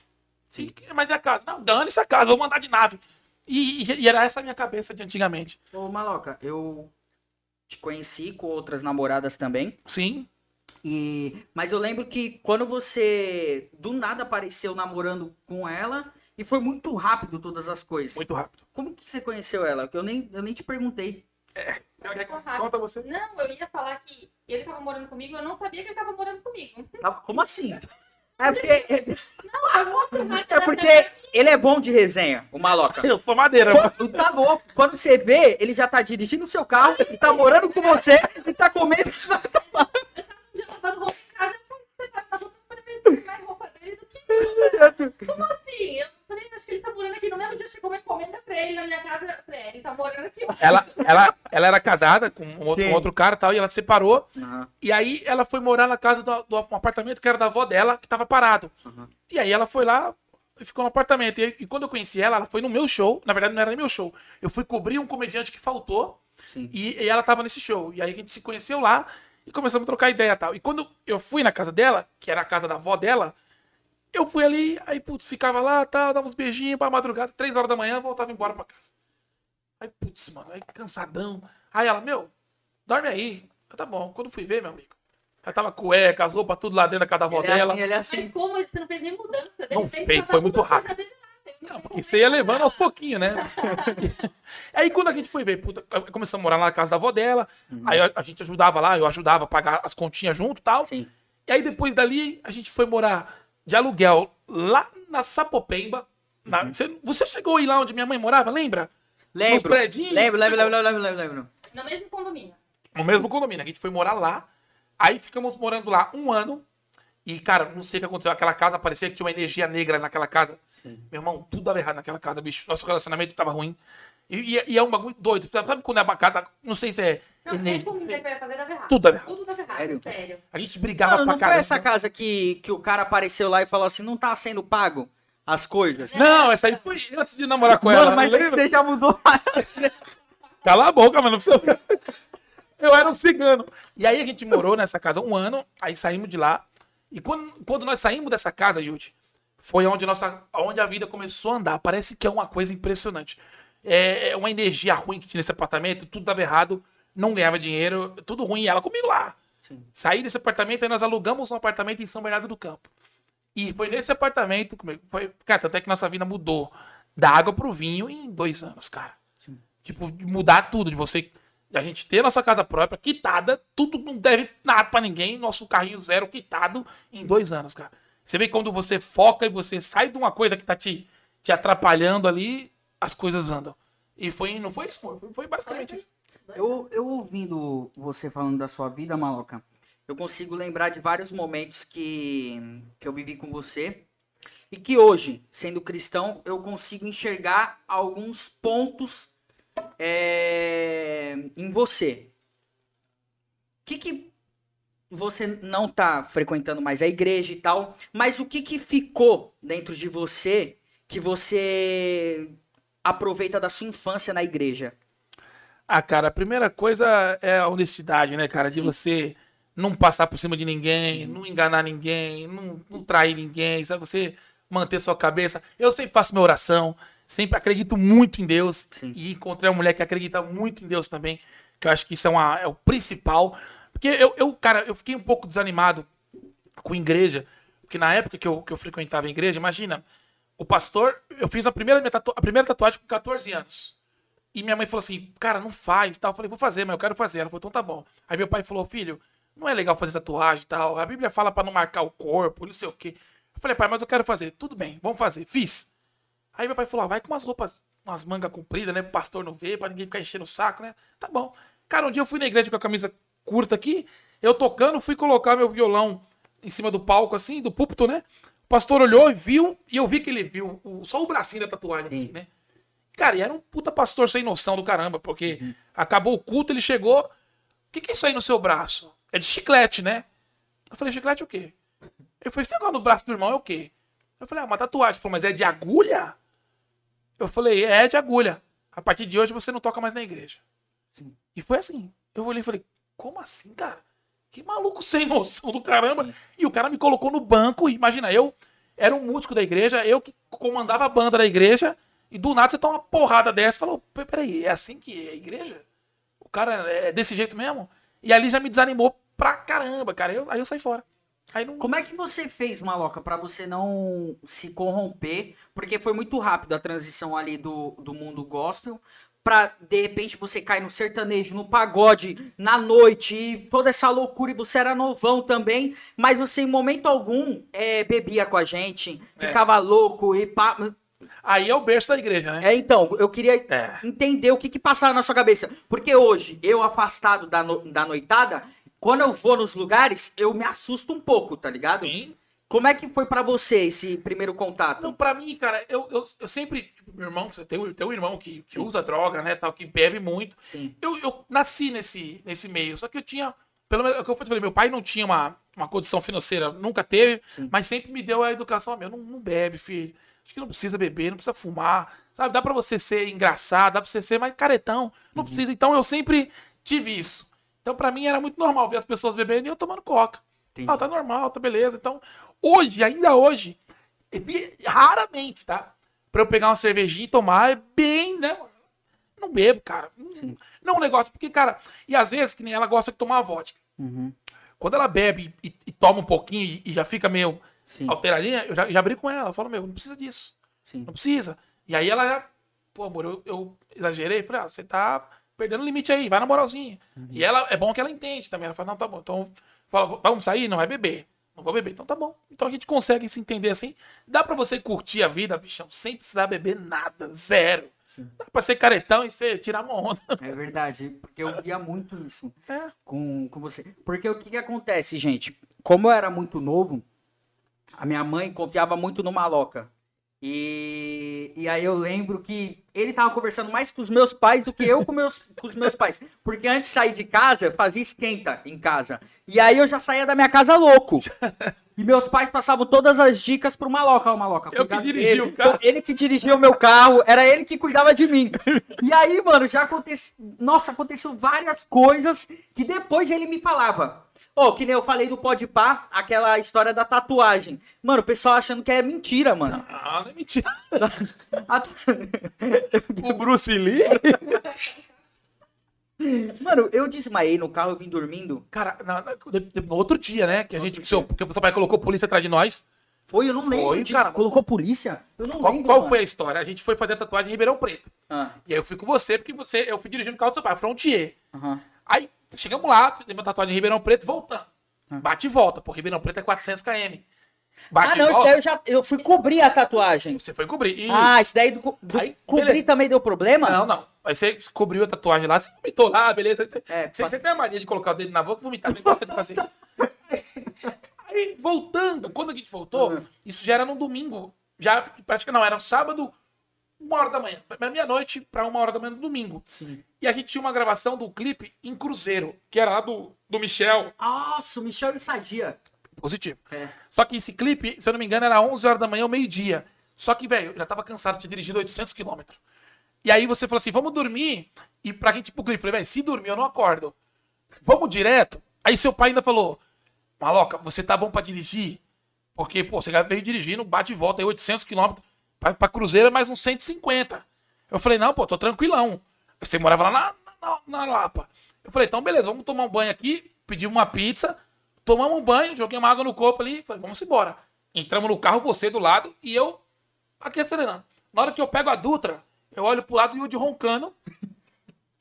Sim. Mas é a casa. Não, dane-se a casa, vou mandar de nave. E, e- e era essa a minha cabeça de antigamente. Ô, Maloca, eu te conheci com outras namoradas também. Sim. E mas eu lembro que quando você do nada apareceu namorando com ela e foi muito rápido todas as coisas. Muito rápido. Como que você conheceu ela? Que eu nem eu nem te perguntei. Ficou rápido. Conta você. Não, eu ia falar que ele tava morando comigo, eu não sabia que ele tava morando comigo. Como assim? É porque Não, foi muito é porque ele é bom de resenha, o Maloca. Eu sou madeira. Tu tá louco. Quando você vê, ele já tá dirigindo o seu carro, tá morando com você e tá comendo. Um dia lavando roupa em casa, eu fui separar roupa, eu falei, "Mas mais roupa dele do que eu. Como assim? Eu falei, acho que ele tá morando aqui. No mesmo dia chegou uma encomenda pra ele na minha casa. Falei, é, ele tá morando aqui. Ela, ela, ela era casada com um outro, um outro cara e tal, e ela se separou. Aham. E aí ela foi morar na casa do, do um apartamento que era da avó dela, que tava parado. E aí ela foi lá e ficou no apartamento. E, e quando eu conheci ela, ela foi no meu show. Na verdade, não era nem meu show. Eu fui cobrir um comediante que faltou. Sim. E, e ela tava nesse show. E aí a gente se conheceu lá. E começamos a trocar ideia e tal. E quando eu fui na casa dela, que era a casa da avó dela, eu fui ali, aí, putz, ficava lá, tal, dava uns beijinhos pra madrugada, três horas da manhã, voltava embora pra casa. Aí, putz, mano, aí cansadão. Aí ela, meu, dorme aí. Eu, tá bom. Quando fui ver, meu amigo, já tava cueca, as roupas tudo lá dentro da casa da avó Ele é dela. assim, ele é Mas assim. como você não fez nem mudança? De Não repente, fez, tá foi muito rápido. Não, porque você ia levando aos pouquinhos, né? aí quando a gente foi ver, puta, começamos a morar lá na casa da avó dela, aí a, a gente ajudava lá, eu ajudava a pagar as continhas junto e tal. Sim. E aí depois dali a gente foi morar de aluguel lá na Sapopemba. na- você, você chegou aí lá onde minha mãe morava, lembra? Nos Lembro. predinhos? Lembro, lembro, Chegou. lembro, lembro, lembro, lembro. No mesmo condomínio. No mesmo condomínio. A gente foi morar lá. Aí ficamos morando lá um ano. E, cara, não sei o que aconteceu. Aquela casa parecia que tinha uma energia negra naquela casa. Meu irmão, tudo dava errado naquela casa, bicho. Nosso relacionamento tava ruim. E, e- e é um bagulho doido. Sabe quando é uma casa. Não sei se é. Não, comida que vai fazer dava errado. Tudo dava errado. Tudo dava errado. Sério? Sério. A gente brigava Mano, pra não foi caramba. essa casa que, que o cara apareceu lá e falou assim, não tá sendo pago as coisas? Não, essa aí foi antes de namorar com ela. Mano, mas não lembra? você já mudou. Cala a boca, mano. não precisa- Eu era um cigano. E aí a gente morou nessa casa um ano, aí saímos de lá. E quando, quando nós saímos dessa casa, Júlio, foi onde, nossa, onde a vida começou a andar. Parece que é uma coisa impressionante. É é uma energia ruim que tinha nesse apartamento, tudo dava errado, não ganhava dinheiro, tudo ruim. E ela comigo lá. Saí desse apartamento, aí nós alugamos um apartamento em São Bernardo do Campo. E foi nesse apartamento, foi, cara, tanto é que nossa vida mudou da água pro vinho em dois anos, cara. Tipo, de mudar tudo, de você. De a gente ter nossa casa própria, quitada, tudo não deve nada pra ninguém, nosso carrinho zero quitado em dois anos, cara. Você vê quando você foca e você sai de uma coisa que tá te, te atrapalhando ali, as coisas andam. E foi, não foi isso, foi basicamente isso. Eu, eu ouvindo você falando da sua vida, Maloca, eu consigo lembrar de vários momentos que, que eu vivi com você. E que hoje, sendo cristão, eu consigo enxergar alguns pontos é, em você. O que, que você não tá frequentando mais a igreja e tal, mas o que, que ficou dentro de você que você aproveita da sua infância na igreja? Ah, cara, a primeira coisa é a honestidade, né, cara? De você não passar por cima de ninguém, não enganar ninguém, não, não trair ninguém, sabe? Você manter sua cabeça. Eu sempre faço minha oração, sempre acredito muito em Deus. Sim. E encontrei uma mulher que acredita muito em Deus também, que eu acho que isso é, uma, é o principal. Porque eu, eu, cara, eu fiquei um pouco desanimado com igreja, porque na época que eu, que eu frequentava a igreja, imagina, o pastor, eu fiz a primeira, minha tatu- a primeira tatuagem com 14 anos. E minha mãe falou assim, cara, não faz tal. Eu falei, vou fazer, mas eu quero fazer. Ela falou, então tá bom. Aí meu pai falou, filho, não é legal fazer tatuagem tal. A Bíblia fala pra não marcar o corpo, não sei o quê. Eu falei, pai, mas eu quero fazer. Tudo bem, vamos fazer. Fiz. Aí meu pai falou, ah, vai com umas roupas, umas mangas compridas, né? Pro pastor não ver, pra ninguém ficar enchendo o saco, né? Tá bom. Cara, um dia eu fui na igreja com a camisa curta aqui, eu tocando, fui colocar meu violão em cima do palco, assim, do púlpito, né? O pastor olhou e viu, e eu vi que ele viu o- só o bracinho da tatuagem aqui, né? Cara, e era um puta pastor sem noção do caramba, porque acabou o culto, ele chegou. O que, que é isso aí no seu braço? É de chiclete, né? Eu falei, chiclete o quê? Ele falou, esse negócio no braço do irmão é o quê? Eu falei, ah, uma tatuagem. Ele falou, mas é de agulha? Eu falei, é de agulha. A partir de hoje você não toca mais na igreja. Sim. E foi assim. Eu olhei e falei, como assim, cara? Que maluco sem noção do caramba. E o cara me colocou no banco. Imagina, eu era um músico da igreja, eu que comandava a banda da igreja. E do nada você toma uma porrada dessa e falou, "Pê, peraí, é assim que é a igreja? O cara é desse jeito mesmo? E ali já me desanimou pra caramba, cara. Eu- aí eu saí fora. Aí não. Como é que você fez, Maloca, pra você não se corromper? Porque foi muito rápido a transição ali do, do mundo gospel pra, de repente, você cair no sertanejo, no pagode, na noite, e toda essa loucura, e você era novão também, mas você em momento algum é, bebia com a gente, ficava louco e pá... Aí é o berço da igreja, né? É, então, eu queria É. entender o que que passava na sua cabeça. Porque hoje, eu afastado da, no- da noitada, quando eu vou nos lugares, eu me assusto um pouco, tá ligado? Sim. Como é que foi pra você esse primeiro contato? Não, pra mim, cara, eu, eu, eu sempre. Tipo, meu irmão, você tem, um- tem um irmão que, que usa droga, né? Tal, que bebe muito. Sim. Eu, eu nasci nesse, nesse meio, só que eu tinha. Pelo menos, é o que eu falei, meu pai não tinha uma, uma condição financeira, nunca teve, Sim. mas sempre me deu a educação. Meu, não, não bebe, filho. Acho que não precisa beber, não precisa fumar, sabe? Dá pra você ser engraçado, dá pra você ser mais caretão, não Uhum. precisa. Então eu sempre tive isso. Então, pra mim, era muito normal ver as pessoas bebendo e eu tomando coca. Entendi. Ah, tá normal, tá beleza. Então, hoje, ainda hoje, é raramente, tá? Pra eu pegar uma cervejinha e tomar, é bem, né? Não bebo, cara. Não, não é um negócio, porque, cara, e às vezes, que nem ela gosta de tomar vodka. Uhum. Quando ela bebe e, e toma um pouquinho e, e já fica meio Sim. alteradinha, eu já, já abri com ela. Eu falo, meu, não precisa disso. Sim. Não precisa. E aí ela já, pô, amor, eu, eu exagerei. Falei, ah, você tá perdendo o limite aí, vai na moralzinha. E ela, é bom que ela entende também. Ela fala, não, tá bom. Então, fala, vamos sair? Não vai beber. Não vou beber. Então tá bom. Então a gente consegue se entender assim. Dá pra você curtir a vida, bichão, sem precisar beber nada. Zero. Dá pra ser caretão e você tirar uma onda. É verdade, porque eu via muito isso É. com, com você. Porque o que, que acontece, gente? Como eu era muito novo, a minha mãe confiava muito no maloca. E, e aí eu lembro que ele tava conversando mais com os meus pais do que eu com, meus, com os meus pais. Porque antes de sair de casa, eu fazia esquenta em casa. E aí eu já saía da minha casa louco. E meus pais passavam todas as dicas pro maloca. Ó, maloca, Eu que dele. o carro. Ele que dirigia o meu carro, era ele que cuidava de mim. E aí, mano, já aconteceu. Nossa, aconteceu várias coisas que depois ele me falava. Ô, que nem eu falei do Pode Pá, aquela história da tatuagem. Mano, o pessoal achando que é mentira, mano. Ah, não é mentira. O Bruce Lee. Mano, eu desmaiei no carro, eu vim dormindo. Cara, na- na- no outro dia, né? Que a gente. Que seu, porque o seu pai colocou polícia atrás de nós. Foi, eu não lembro. Foi, cara. Colocou polícia? Eu não Qual, lembro. qual mano. foi a história? A gente foi fazer a tatuagem em Ribeirão Preto. Ah, E aí eu fui com você, porque você, eu fui dirigindo o carro do seu pai, Frontier. aham. Aí chegamos lá, fizemos a tatuagem em Ribeirão Preto, voltando. Bate e volta, pô, Ribeirão Preto é 400 km. Bate Ah, não, isso daí eu já. Eu fui cobrir a tatuagem. você foi cobrir. Ah, isso daí do, do Aí, cobrir beleza. também deu problema? Não, não. Aí você cobriu a tatuagem lá, você vomitou lá, beleza. É, você, passa- você tem a mania de colocar o dedo na boca e vomitar, você gosta de fazer. Aí, voltando, quando a gente voltou, Uhum. isso já era no domingo. Já, praticamente não, era um sábado, uma hora da manhã. Meia-noite pra uma hora da manhã no domingo. Sim. E a gente tinha uma gravação do clipe em Cruzeiro, que era lá do, do Michel. Nossa, o Michel e Sadia. Positivo. É. Só que esse clipe, se eu não me engano, era 11 horas da manhã ou meio-dia. Só que, velho, eu já tava cansado de ter dirigido 800 quilômetros. E aí você falou assim, vamos dormir. E pra gente ir pro clipe, eu falei, velho, se dormir eu não acordo. Vamos direto. Aí seu pai ainda falou, Maloca, você tá bom pra dirigir? Porque, pô, você já veio dirigindo, bate e volta aí 800 quilômetros. Pra, pra Cruzeiro é mais uns 150. Eu falei, não, pô, tô tranquilão. Você morava lá na, na, na Lapa. Eu falei, então beleza, vamos tomar um banho aqui. Pedimos uma pizza, tomamos um banho, joguei uma água no corpo ali. Falei, vamos embora. Entramos no carro, você do lado e eu aqui acelerando. Na hora que eu pego a Dutra, eu olho pro lado e o de roncando.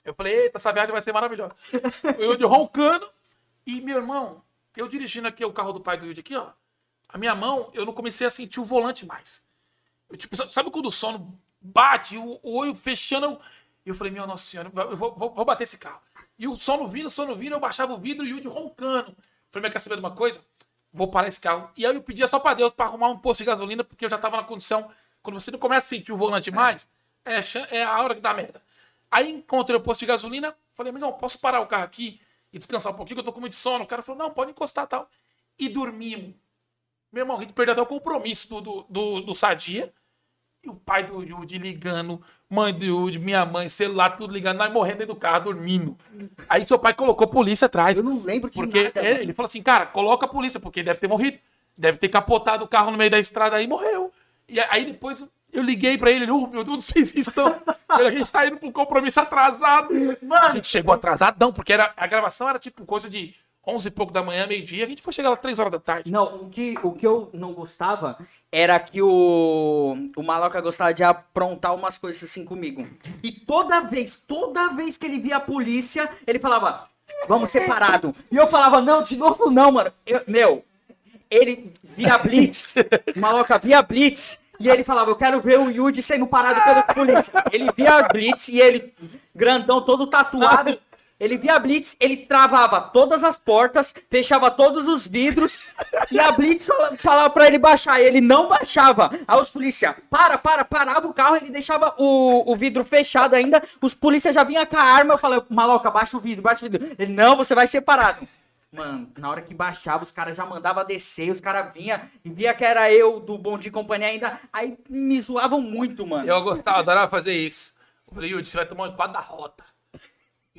Eu falei, eita, essa viagem vai ser maravilhosa. O Yudi roncando. E, meu irmão, eu dirigindo aqui o carro do pai do Yudi aqui, ó. A minha mão, eu não comecei a sentir o volante mais. Eu, tipo, sabe- quando o sono bate, o, o olho fechando? Eu, eu falei, meu nossa senhora, eu vou, vou- vou bater esse carro. E o sono vindo, o sono vindo, eu baixava o vidro e o Yudi roncando. Falei, mas quer saber de uma coisa? Vou parar esse carro. E aí eu pedia só pra Deus pra arrumar um posto de gasolina, porque eu já tava na condição. Quando você não começa a sentir o volante mais, é, é a hora que dá merda. Aí encontrei o posto de gasolina, falei, não, posso parar o carro aqui e descansar um pouquinho, que eu tô com muito sono. O cara falou, não, pode encostar tal. E dormimos. Meu irmão, a gente perdeu até o compromisso do, do, do, do Sadia. E o pai do Yudi ligando, mãe do Yudi, minha mãe, celular, tudo ligando, nós morrendo dentro do carro, dormindo. Aí seu pai colocou a polícia atrás. Eu não lembro de Porque nada. ele, ele falou assim, cara, coloca a polícia, porque ele deve ter morrido. Deve ter capotado o carro no meio da estrada aí e morreu. E aí depois eu liguei pra ele, ele, oh, meu Deus, vocês estão. a gente tá indo pro compromisso atrasado. A Mano, gente chegou atrasadão, porque era, a gravação era tipo coisa de 11 e pouco da manhã, meio-dia. A gente foi chegar lá 3 horas da tarde. não, o que, o que eu não gostava era que o, o Maloca gostava de aprontar umas coisas assim comigo. E toda vez, toda vez que ele via a polícia, ele falava, vamos separado. E eu falava, não, de novo não, mano. Eu- meu, ele via Blitz, o Maloca via Blitz, e ele falava, eu quero ver o Yudi sendo parado pelos polícia. Ele via Blitz e ele, grandão, todo tatuado, ele via a Blitz, ele travava todas as portas, fechava todos os vidros, e a Blitz fala- falava pra ele baixar, e ele não baixava. Aí os polícia, para, para, parava o carro, ele deixava o, o vidro fechado ainda, os polícias já vinham com a arma, eu falei, maloca, baixa o vidro, baixa o vidro. Ele, não, você vai ser parado. Mano, na hora que baixava, os caras já mandavam descer, os caras vinham e via que era eu do Bom Companhia ainda. Aí me zoavam muito, mano. Eu gostava, adorava fazer isso. Eu falei, Yudi, você vai tomar um empate da rota.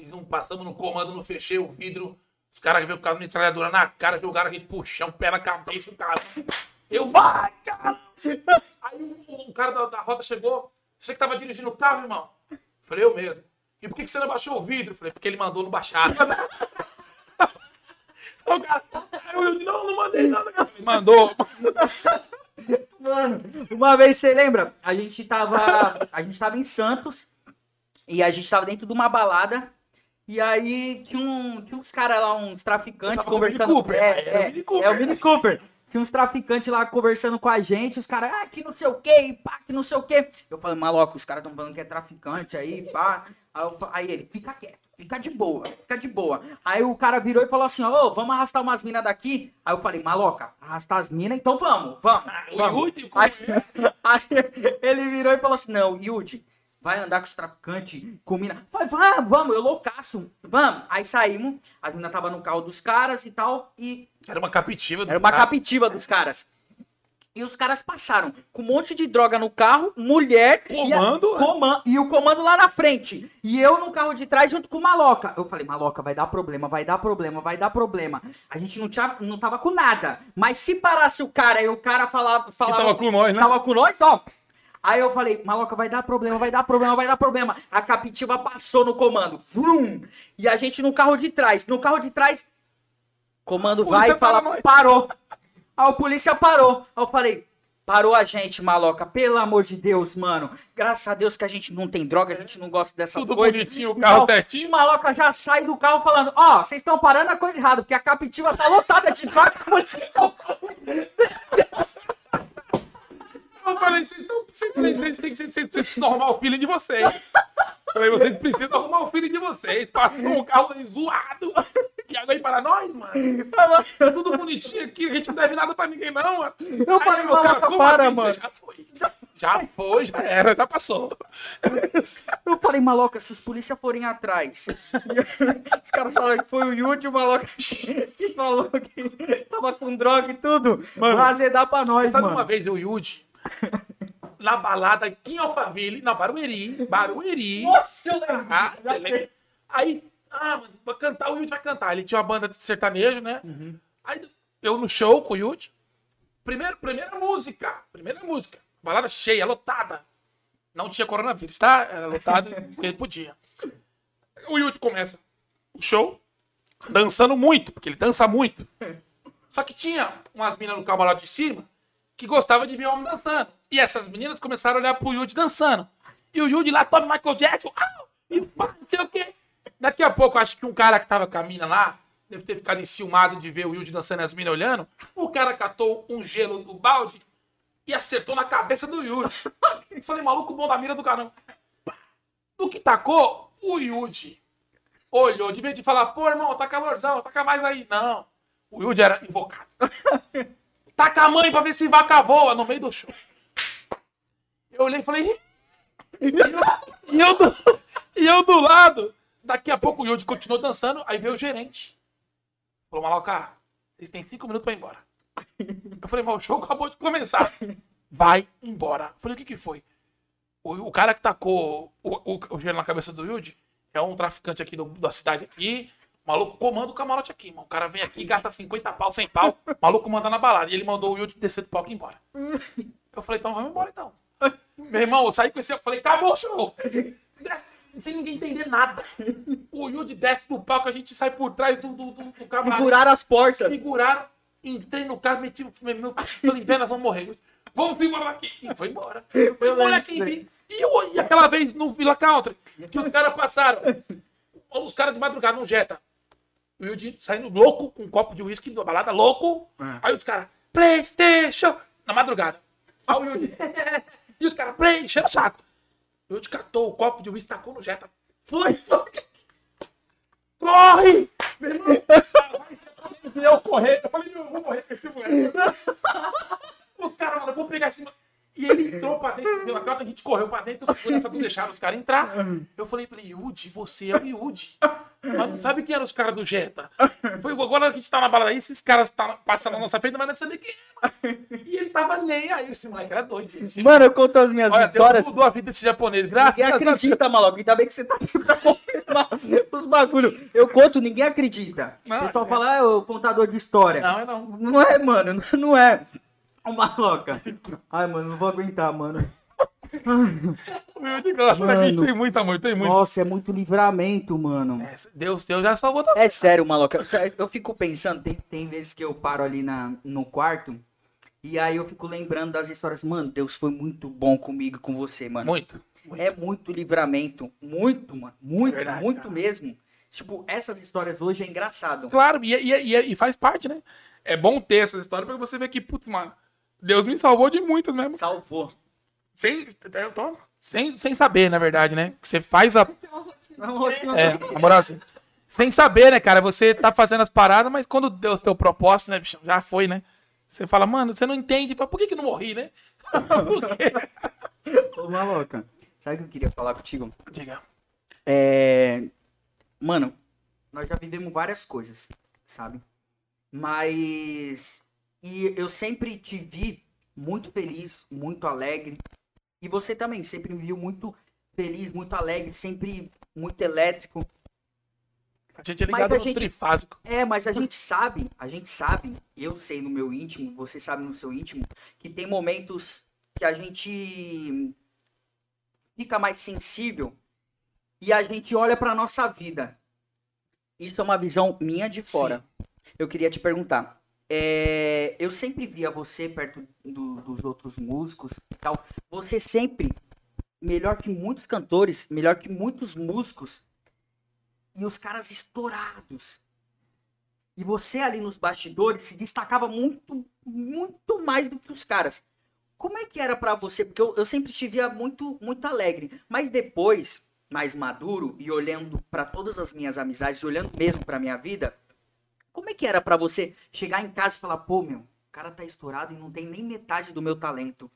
Fiz um, passamos no comando, não fechei o vidro. Os caras veio com a metralhadora na cara, jogaram a gente pro chão, pé na cabeça, o cara. Eu, vai, cara! Aí o, o cara da, da rota chegou. Você que tava dirigindo o carro, irmão? Falei, eu mesmo. E por que, que você não baixou o vidro? Falei, porque ele mandou não baixar. o cara, eu, não, não mandei nada. Ele mandou. Mano, uma vez você lembra? A gente tava. A gente tava em Santos e a gente tava dentro de uma balada. E aí tinha, um, tinha uns caras lá, uns traficantes tava o conversando. Cooper. É, o é, Mini Cooper. é o Mini Cooper. Tinha uns traficantes lá conversando com a gente, os caras, ah, que não sei o que, pá, que não sei o que. Eu falei, maluco, os caras estão falando que é traficante aí, pá. Aí, eu aí ele, fica quieto, fica de boa, fica de boa. Aí o cara virou e falou assim, ô, vamos arrastar umas minas daqui. Aí eu falei, maloca, arrastar as minas, então vamos, vamos. o vamos. Aí, aí ele virou e falou assim, não, Yudi, vai andar com os traficantes, com mina. Falei, vamos, vamos, eu loucaço, vamos. Aí saímos, as minas tava no carro dos caras e tal, e Era uma captiva do era uma cara. captiva dos caras. E os caras passaram com um monte de droga no carro, mulher Comando, e, a- né? coman- e o comando lá na frente. E eu no carro de trás junto com o Maloca. Eu falei, Maloca, vai dar problema, vai dar problema, vai dar problema. A gente não, tinha, não tava com nada. Mas se parasse o cara e o cara falava. falava tava com nós, né? Tava com nós, ó. Aí eu falei, Maloca, vai dar problema, vai dar problema, vai dar problema. A captiva passou no comando. Vrum! E a gente no carro de trás. No carro de trás, comando vai e fala, nós. parou. Aí o polícia parou. Aí eu falei, parou a gente, maloca. Pelo amor de Deus, mano. Graças a Deus que a gente não tem droga, a gente não gosta dessa Tudo coisa. bonitinho, o carro Então, certinho. O maloca já sai do carro falando, ó, vocês estão parando a coisa errada, porque a captiva tá lotada de droga. Eu falei, vocês. Vocês, falei, vocês, têm que- vocês, precisam arrumar o filho de vocês. Falei, vocês precisam arrumar o filho de vocês. Passou o carro aí zoado. E agora para nós, mano. Tudo bonitinho aqui, a gente não deve nada pra ninguém, não, mano. Eu falei, meu "Maloca, como para, assim?" mano. Já foi. Já foi, já era, já passou. Eu falei, maloca, se os polícia forem atrás. E os caras falaram que foi o Yudi, o maloca que falou que tava com droga e tudo. Mano, vai azedar pra nós, Sabe mano. uma vez eu e o Yudi, na balada aqui em Alphaville, na Barueri, Barueri. Nossa, eu lembro. Ah. Aí, ah, mano, vai cantar, o Yudi vai cantar. Ele tinha uma banda de sertanejo, né? Uhum. Aí eu no show com o Yudi. Primeiro, primeira música. Primeira música. Balada cheia, lotada. Não tinha coronavírus, tá? Era lotada porque podia. O Yudi começa o show dançando muito, porque ele dança muito. Só que tinha umas meninas no camarote de cima que gostavam de ver homem dançando. E essas meninas começaram a olhar pro Yudi dançando. E o Yudi lá, toma Michael Jackson, au, e pá, não sei o quê. Daqui a pouco, acho que um cara que tava com a mina lá, deve ter ficado enciumado de ver o Yudi dançando e as minas olhando. O cara catou um gelo do balde e acertou na cabeça do Yudi. Falei, maluco, bom da mira do caramba. No que tacou, o Yudi olhou, de vez de falar, pô, irmão, tá calorzão, taca mais aí. Não. O Yudi era invocado. Taca a mãe pra ver se vaca voa no meio do show. Eu olhei e falei. E eu, e eu do, e eu do lado. Daqui a pouco o Yudi continuou dançando, aí veio o gerente. Falou, Maloca, vocês têm cinco minutos pra ir embora. Eu falei, mas o show acabou de começar. Vai embora. Eu falei, o que que foi? O, o cara que tacou o, o, o na cabeça do Yudi é um traficante aqui do- da cidade aqui. O maluco comanda o camarote aqui, mano. O cara vem aqui, gasta 50 pau, 100 pau. O maluco manda na balada. E ele mandou o Yudi descer do palco e ir embora. Eu falei, então vamos embora então. Meu irmão, eu saí com esse. Eu falei, acabou o show. Desce, sem ninguém entender nada. O Yudi desce do palco, a gente sai por trás do, do, do, do camarote. Seguraram as portas. Seguraram, entrei no carro, meti o meu falei, velho, nós vamos morrer. Vamos embora daqui. E foi embora. Disso quem daí. vem. E, eu, e aquela vez no Villa Country, que os caras passaram. Os caras de madrugada no Jetta. O Yudi saindo louco, com um copo de uísque da balada, louco. Aí os caras, Playstation, na madrugada. Aí o Yudi, e os caras, Play, enchendo o saco. O Yudi catou o copo de uísque, tacou no Jetta. Foi, foi. Corre! Meu irmão, vai, eu correr. Eu falei, meu, eu vou morrer com esse moleque. O cara falou, eu vou pegar esse. E ele entrou pra dentro pela carta, a gente correu pra dentro, os seguranças não deixaram os caras entrar. Eu falei pra ele, Yudi, você é o Yudi. Mas não sabe quem eram os caras do Jetta. Foi agora que a gente tá na balada aí, esses caras tá passando na nossa frente, mas não sabe quem é. E ele tava nem aí. Esse moleque era doido. Esse Mano, eu conto as minhas Olha, Deus histórias. mudou a vida desse japonês. Graças Ninguém a Deus. acredita, maluco. Ainda bem que você tá aqui pra confirmar os bagulho. Eu conto, ninguém acredita. Não, o pessoal é. fala, ah, é o contador de história. Não, é não. Não é, mano, não- não é. Ô, maloca. Ai, mano, não vou aguentar, mano. Meu Deus, Mano. tem muito amor, tem muito. Nossa, é muito livramento, mano. É, Deus, Deus já salvou também. É sério, maloca. Eu- Eu fico pensando, tem, tem vezes que eu paro ali na, no quarto e aí eu fico lembrando das histórias. Mano, Deus foi muito bom comigo e com você, mano. Muito. muito. É muito livramento. Muito, mano. Muito, Verdade, muito cara. mesmo. Tipo, essas histórias hoje é engraçado. Claro, e, e, e, e faz parte, né? É bom ter essa história pra você ver que, putz, mano, Deus me salvou de muitas mesmo. Salvou. Sem, eu tô- sem, sem saber, na verdade, né? Você faz a. Não. É, na moral, assim. Sem saber, né, cara? Você tá fazendo as paradas, mas quando deu o teu propósito, né, bicho? Já foi, né? Você fala, mano, você não entende. Fala, Por que, que não morri, né? Por quê? Ô, maloca. Sabe o que eu queria falar contigo? Diga. É. Mano, nós já vivemos várias coisas, sabe? Mas. E eu sempre te vi muito feliz, muito alegre. E você também sempre me viu muito feliz, muito alegre, sempre muito elétrico. A gente é Mas ligado a no gente- trifásico. É, mas a gente sabe, a gente sabe, eu sei no meu íntimo, você sabe no seu íntimo, que tem momentos que a gente fica mais sensível e a gente olha pra nossa vida. Isso é uma visão minha de fora. Eu queria te perguntar. É, eu sempre via você perto do- dos outros músicos e tal. Você sempre, melhor que muitos cantores, melhor que muitos músicos, e os caras estourados. E você ali nos bastidores se destacava muito, muito mais do que os caras. Como é que era pra você? Porque eu, eu sempre te via muito, muito alegre. Mas depois, mais maduro e olhando pra todas as minhas amizades, olhando mesmo pra minha vida, como é que era pra você chegar em casa e falar, pô, meu, o cara tá estourado e não tem nem metade do meu talento.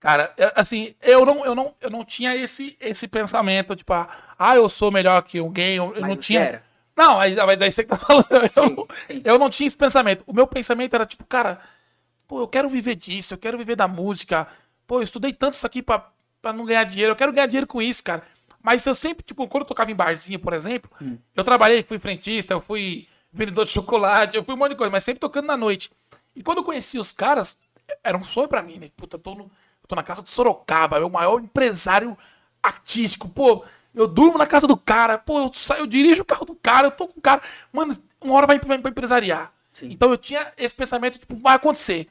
Cara, é, assim, eu não, eu não, eu não tinha esse, esse pensamento, tipo, ah, ah, eu sou melhor que alguém, eu, não você tinha. era? Não, mas aí você que tá falando. Eu, não- sim. eu não tinha esse pensamento. O meu pensamento era tipo, cara, pô, eu quero viver disso, eu quero viver da música. Pô, eu estudei tanto isso aqui pra, pra não ganhar dinheiro, eu quero ganhar dinheiro com isso, cara. Mas eu sempre, tipo, quando eu tocava em barzinho, por exemplo, Hum. eu trabalhei, fui frentista, eu fui vendedor de chocolate, eu fui um monte de coisa, mas sempre tocando na noite. E quando eu conheci os caras, era um sonho pra mim, né? Puta, eu tô, no, eu tô na casa do Sorocaba, é o maior empresário artístico. Pô, eu durmo na casa do cara, pô, eu, eu dirijo o carro do cara, eu tô com o cara. Mano, uma hora vai pra, pra empresariar. Sim. Então eu tinha esse pensamento, tipo, vai acontecer.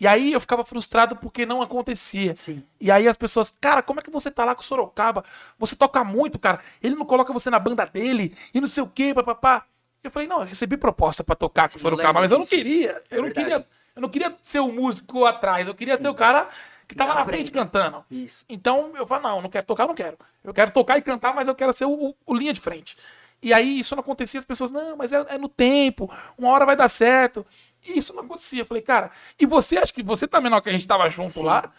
E aí eu ficava frustrado porque não acontecia. Sim. E aí as pessoas, cara, como é que você tá lá com o Sorocaba? Você toca muito, cara. Ele não coloca você na banda dele e não sei o quê, papapá. Eu falei, não, eu recebi proposta pra tocar com o Sim, Sorocaba, mas eu não queria. Eu não verdade. queria, eu não queria ser o músico atrás, eu queria ser o cara que tava Na na frente frente. cantando. Isso. Então eu falo, não, não quero tocar, eu não quero. Eu quero tocar e cantar, mas eu quero ser o, o- linha de frente. E aí isso não acontecia, as pessoas, não, mas é, é no tempo, uma hora vai dar certo. E isso não acontecia. Eu falei, cara, e você, acho que você tá menor que a gente tava junto lá.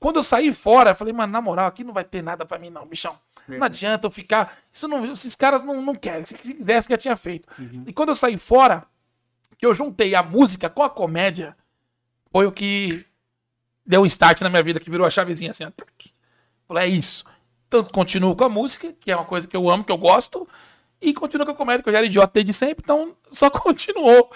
Quando eu saí fora, eu falei, mano, na moral, aqui não vai ter nada pra mim, não, bichão. Não Verdade. adianta eu ficar. Isso não, esses caras não, não querem. Se, se quisesse, já tinha feito. Uhum. E quando eu saí fora, que eu juntei a música com a comédia, foi o que deu um start na minha vida, que virou a chavezinha assim. Falei, é isso. Tanto continuo com a música, que é uma coisa que eu amo, que eu gosto, e continuo com a comédia, que eu já era idiota desde sempre, então só continuou.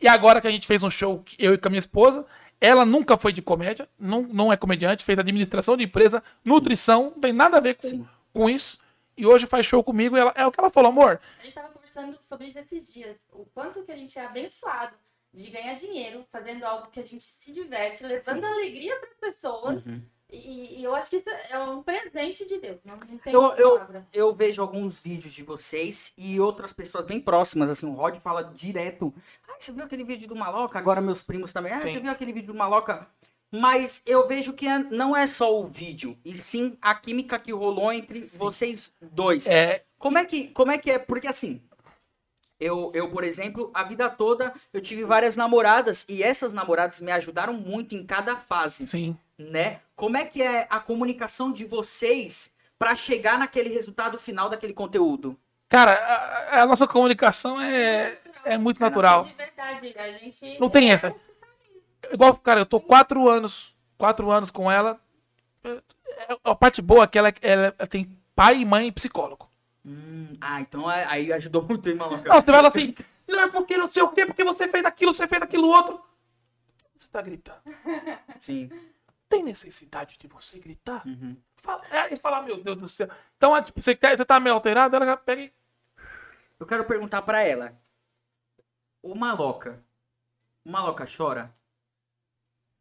E agora que a gente fez um show, eu e com a minha esposa, ela nunca foi de comédia, não, não é comediante, fez administração de empresa, nutrição, não tem nada a ver com, com isso. E hoje faz show comigo e ela, é o que ela falou, amor. A gente tava conversando sobre isso esses dias. O quanto que a gente é abençoado de ganhar dinheiro fazendo algo que a gente se diverte, levando alegria para as pessoas. Uhum. E, e eu acho que isso é um presente de Deus. Não, não tem Eu, eu, palavra. eu vejo alguns vídeos de vocês e outras pessoas bem próximas, assim, o Rod fala direto. Ah, você viu aquele vídeo do Maloca? Agora meus primos também. Ah, Sim. você viu aquele vídeo do Maloca? Mas eu vejo que é- não é só o vídeo, e sim a química que rolou entre vocês dois. É, Como é que, como é que é? Porque assim, eu, eu, por exemplo, a vida toda eu tive várias namoradas e essas namoradas me ajudaram muito em cada fase sim. né? Como é que é a comunicação de vocês pra chegar naquele resultado final daquele conteúdo? Cara, a, a nossa comunicação é, é muito natural. De verdade, a gente. Não tem é- essa. Igual, cara, eu tô quatro anos, quatro anos com ela. É, A parte boa é que ela, ela tem pai, mãe e psicólogo. Hum, ah, então é- aí ajudou muito, hein, maluca? Não, você lá assim, não é porque não sei o quê, porque você fez aquilo, você fez aquilo outro. Você tá gritando. Sim. Tem necessidade de você gritar? Uhum. Fala, é, e falar, meu Deus do céu. Então, é, tipo, você, quer, você tá meio alterado, ela pega e. Eu quero perguntar pra ela. O Maloca. O Maloca chora?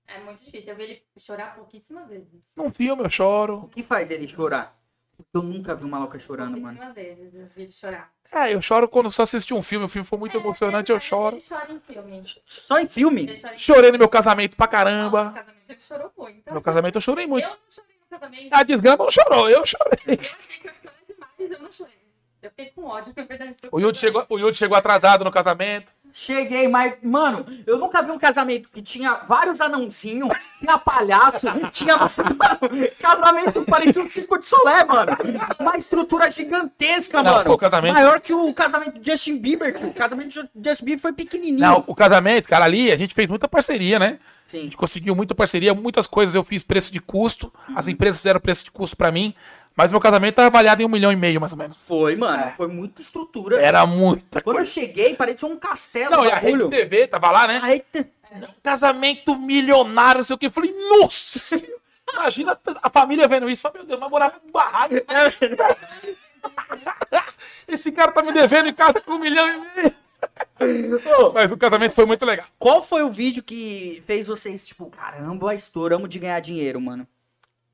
É muito difícil. Eu vi ele chorar pouquíssimas vezes. Num filme eu choro. O que faz ele chorar? Porque eu nunca vi o Maloca chorando, mano. Pouquíssimas vezes eu vi ele chorar. É, eu choro quando só assisti um filme, o filme foi muito É, emocionante, ele- eu choro. Ele chora em filme. Só em filme? Chora em Chorei no meu casamento pra Nossa, no caramba. casamento ele chorou muito. No casamento eu chorei Eu muito. não chorei no casamento. A desgrama não chorou, eu chorei. Eu achei que eu ia chorar demais, eu não chorei. Eu fiquei com ódio, na verdade. O Yudi chegou, o Yudi chegou atrasado no casamento. Cheguei, mas, mano, eu nunca vi um casamento que tinha vários anãozinhos, tinha palhaço, tinha. Mano, casamento parecia um circo de solé, mano. Uma estrutura gigantesca, Não, mano. o casamento- Maior que o casamento do Justin Bieber, tio. O casamento do Justin Bieber foi pequenininho. Não, o casamento, cara, ali a gente fez muita parceria, né? A Sim. gente conseguiu muita parceria, muitas coisas eu fiz preço de custo. As empresas fizeram preço de custo pra mim. Mas meu casamento tá avaliado em um milhão e meio, mais ou menos. Foi, mano. Foi muita estrutura. Era muita Quando eu coisa. cheguei, parecia um castelo. Não, e a Rede. TV tava lá, né? Aí, te- Casamento milionário, não sei o que. Eu falei, nossa! Imagina a família vendo isso. Falei, meu Deus, mas morava em barraco. Esse cara tá me devendo em casa com um milhão e meio. Mas o casamento foi muito legal. Qual foi o vídeo que fez vocês, tipo, caramba, estouramos de ganhar dinheiro, mano?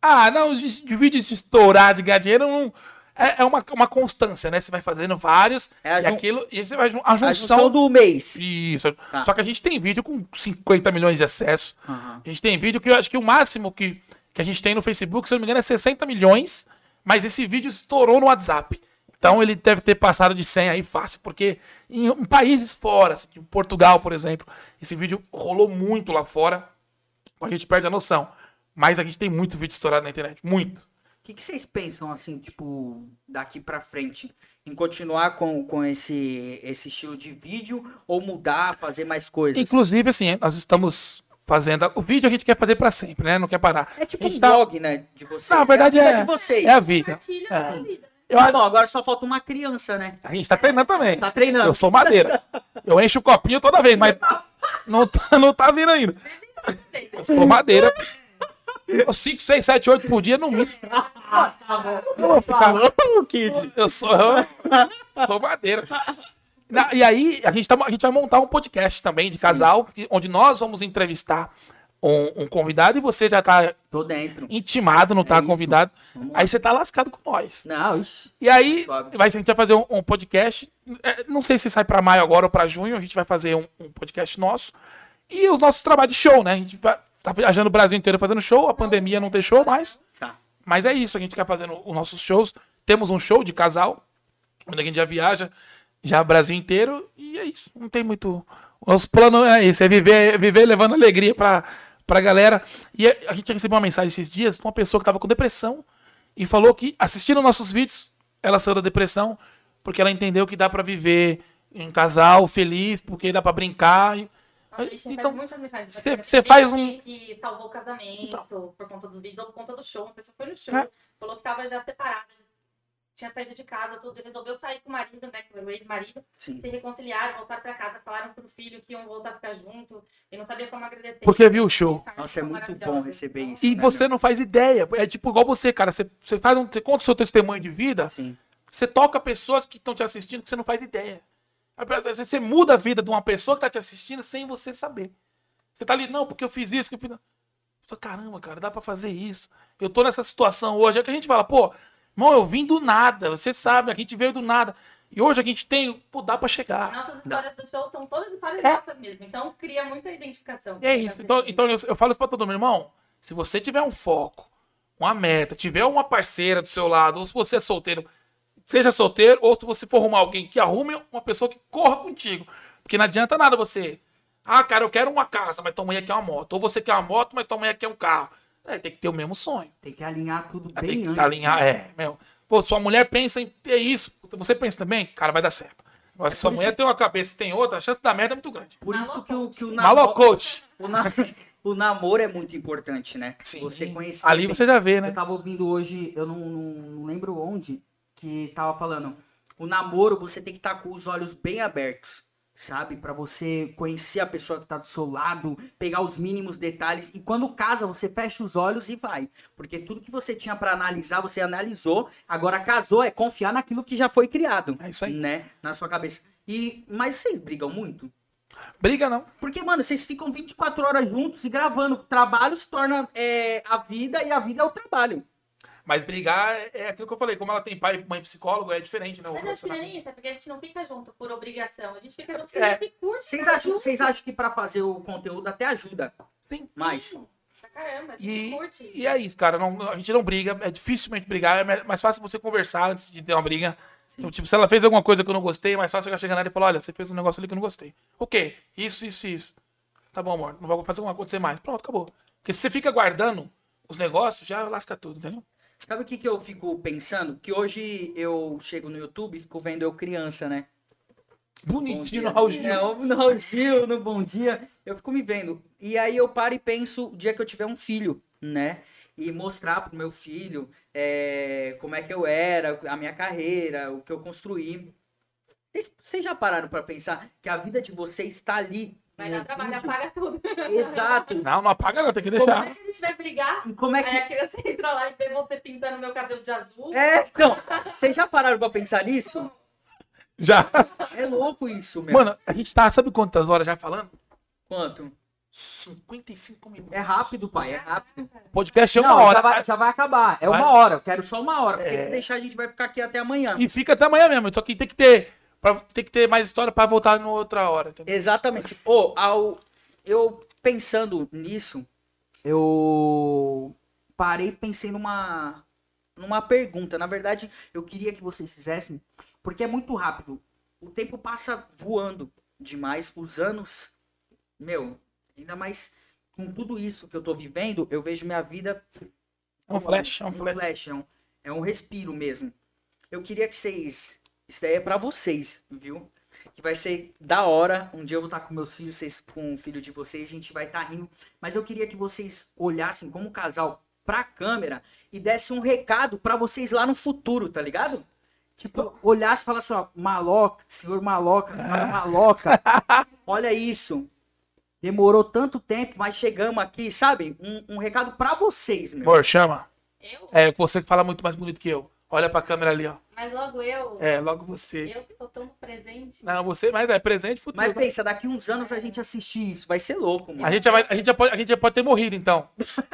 Ah, não, de, de vídeo de estourar, de ganhar dinheiro, não, é, é uma, uma constância, né? Você vai fazendo vários, É e jun- aquilo, e você vai a junção, A junção do mês. Isso. Tá. Só que a gente tem vídeo com 50 milhões de acessos. Aham. A gente tem vídeo que eu acho que o máximo que, que a gente tem no Facebook, se eu não me engano, é 60 milhões. Mas esse vídeo estourou no WhatsApp. Então ele deve ter passado de 100 aí fácil, porque em, em países fora, assim, tipo Portugal, por exemplo, esse vídeo rolou muito lá fora. A gente perde a noção. Mas a gente tem muito vídeo estourado na internet. Muito. O que, que vocês pensam, assim, tipo, daqui pra frente? Em continuar com, com esse, esse estilo de vídeo ou mudar, fazer mais coisas? Inclusive, assim, nós estamos fazendo. O vídeo a gente quer fazer pra sempre, né? Não quer parar. É tipo a um tá- vlog, né, de vocês. Não, a verdade a vida é, de vocês. é a vida. É. a vida. Eu, Ah, bom, agora só falta uma criança, né? a gente tá treinando também. Tá treinando. Eu sou madeira. Eu encho o copinho toda vez, mas não tá, não tá vindo ainda. Eu sou madeira. 5, 6, 7, 8 por dia no mínimo. Eu vou ficar. Kid. Eu sou, eu sou madeira. Na- E aí, a gente, tá- a gente vai montar um podcast também de casal, que- onde nós vamos entrevistar um, um convidado e você já tá Tô dentro. intimado, não tá isso. convidado. Aí você tá lascado com nós. Não, ixi. E aí, vai, a gente vai fazer um, um podcast. é, não sei se sai pra maio agora ou pra junho. A gente vai fazer um, um podcast nosso. E os nossos trabalhos de show, né? A gente vai, tá viajando o Brasil inteiro fazendo show. A pandemia não deixou mais. Tá. Mas é isso, a gente quer fazendo os nossos shows. Temos um show de casal, onde a gente já viaja, já o Brasil inteiro. E é isso. Não tem muito. O nosso plano é esse: é viver, viver levando alegria pra, pra galera. E a a gente recebeu uma mensagem esses dias de uma pessoa que tava com depressão e falou que assistindo nossos vídeos, ela saiu da depressão porque ela entendeu que dá pra viver em casal feliz, porque dá pra brincar. E- a gente recebe Então, muitas mensagens. cê- Tem cê gente faz um- Que, que salvou o casamento por conta dos vídeos ou por conta do show. Uma pessoa foi no show, É. falou que tava já separada, tinha saído de casa, tudo. e Resolveu sair com o marido, né? Foi o ex-marido. Se reconciliaram, voltaram pra casa, falaram pro filho que iam voltar a ficar junto. E não sabia como agradecer. Porque viu o show. Nossa, é muito bom receber isso. E né, você meu? não faz ideia. É tipo igual você, cara. Você, você faz um, você conta o seu testemunho de vida, Sim. você toca pessoas que estão te assistindo que você não faz ideia. Você muda a vida de uma pessoa que tá te assistindo sem você saber. Você tá ali, não, porque eu fiz isso, que eu fiz. Só, caramba, cara, dá pra fazer isso. Eu tô nessa situação hoje. É que a gente fala, pô, irmão, eu vim do nada. Você sabe, a gente veio do nada. E hoje a gente tem, pô, dá pra chegar. Nossas histórias do show são todas histórias É. nossas mesmo. Então cria muita identificação. É isso. Então, então eu, eu falo isso pra todo mundo, irmão. Se você tiver um foco, uma meta, tiver uma parceira do seu lado, ou se você é solteiro, seja solteiro, ou se você for arrumar alguém que arrume uma pessoa que corra contigo. Porque não adianta nada você. Ah, cara, eu quero uma casa, mas tua mulher quer uma moto. Ou você quer uma moto, mas tua mulher quer um carro. É, tem que ter o mesmo sonho. Tem que alinhar tudo Tem bem que antes. alinhar, né? é, meu. Pô, sua mulher pensa em ter isso. Você pensa também? Cara, vai dar certo. Mas se sua mulher tem uma cabeça e tem outra, a chance da merda é muito grande. Por isso que o, que o namoro. O, na- o namoro é muito importante, né? Sim. Você conhecer. Ali bem. você já vê, né? Eu tava ouvindo hoje, eu não- não lembro onde, que tava falando. O namoro você tem que estar com os olhos bem abertos, sabe? Pra você conhecer a pessoa que tá do seu lado, pegar os mínimos detalhes. E quando casa, você fecha os olhos e vai. Porque tudo que você tinha pra analisar, você analisou. Agora casou, é confiar naquilo que já foi criado. É isso aí. Né? Na sua cabeça. E, mas vocês brigam muito? Briga não. Porque, mano, vocês ficam 24 horas juntos e gravando. Trabalho se torna é, a vida e a vida é o trabalho. Mas brigar é- é aquilo que eu falei. Como ela tem pai, mãe psicólogo, é diferente, né? Mas acho que não é é porque a gente não fica junto por obrigação. A gente fica junto porque É. a gente curte. Vocês acham, junto. vocês acham que pra fazer o conteúdo até ajuda Sim. mais? Sim, Pra caramba, E, curte. e é isso, cara. Não, a gente não briga. É dificilmente brigar. É mais fácil você conversar antes de ter uma briga. Então, tipo, se ela fez alguma coisa que eu não gostei, é mais fácil eu chegar nela e falar: olha, você fez um negócio ali que eu não gostei. O quê? Isso, isso, isso. Tá bom, amor. Não vai fazer alguma acontecer mais. Pronto, acabou. Porque se você fica guardando os negócios, já lasca tudo, entendeu? Sabe o que, que eu fico pensando? Que hoje eu chego no YouTube e fico vendo eu criança, né? Bonitinho no Raul Gil. É, no Raul Gil, no Bom Dia. Eu fico me vendo. E aí eu paro e penso o dia que eu tiver um filho, né? E mostrar pro meu filho é, como é que eu era, a minha carreira, o que eu construí. Vocês- já pararam pra pensar que a vida de vocês está ali? Vai dar trabalho, apaga tudo. Exato. Não, não apaga, não. Tem que Como deixar. é que a gente vai brigar? E como é Aí que. a criança entra lá e vê você pintando meu cabelo de azul. É, então, vocês já pararam pra pensar nisso? Já. É louco isso, meu. Mano, a gente tá, sabe quantas horas já falando? Quanto? 55 minutos. É rápido, pai, é rápido. O podcast é uma Não, hora. Já vai, já vai acabar. É uma Vai? hora. Eu quero só uma hora. Porque É. se deixar, a gente vai ficar aqui até amanhã. E fica até amanhã mesmo. Só que tem que ter. Pra, tem que ter mais história pra voltar em outra hora. Entendeu? Exatamente. Ô, ao, eu pensando nisso, eu parei e pensei numa, numa pergunta. Na verdade, eu queria que vocês fizessem, porque é muito rápido. O tempo passa voando demais. Os anos, meu, ainda mais com tudo isso que eu tô vivendo, eu vejo minha vida É um flash, é um um flash. flash, é um, é um respiro mesmo. Eu queria que vocês. Isso daí é pra vocês, viu? Que vai ser da hora. Um dia eu vou estar com meus filhos, vocês com o filho de vocês, a gente vai estar rindo. Mas eu queria que vocês olhassem como casal pra câmera e dessem um recado pra vocês lá no futuro, tá ligado? Tipo, olhasse e falasse, ó, maloca, senhor maloca, senhora maloca. Olha isso. Demorou tanto tempo, mas chegamos aqui, sabe? Um, um recado pra vocês, meu. Amor, chama. Eu? É você que fala muito mais bonito que eu. Olha pra câmera ali, ó. Mas logo eu. É, logo você. Eu que sou tão presente. Não, você, mas é presente e futuro. Mas pensa, daqui uns anos a gente assistir isso, vai ser louco, mano. A gente, já vai, a, gente já pode, a gente já pode ter morrido, então.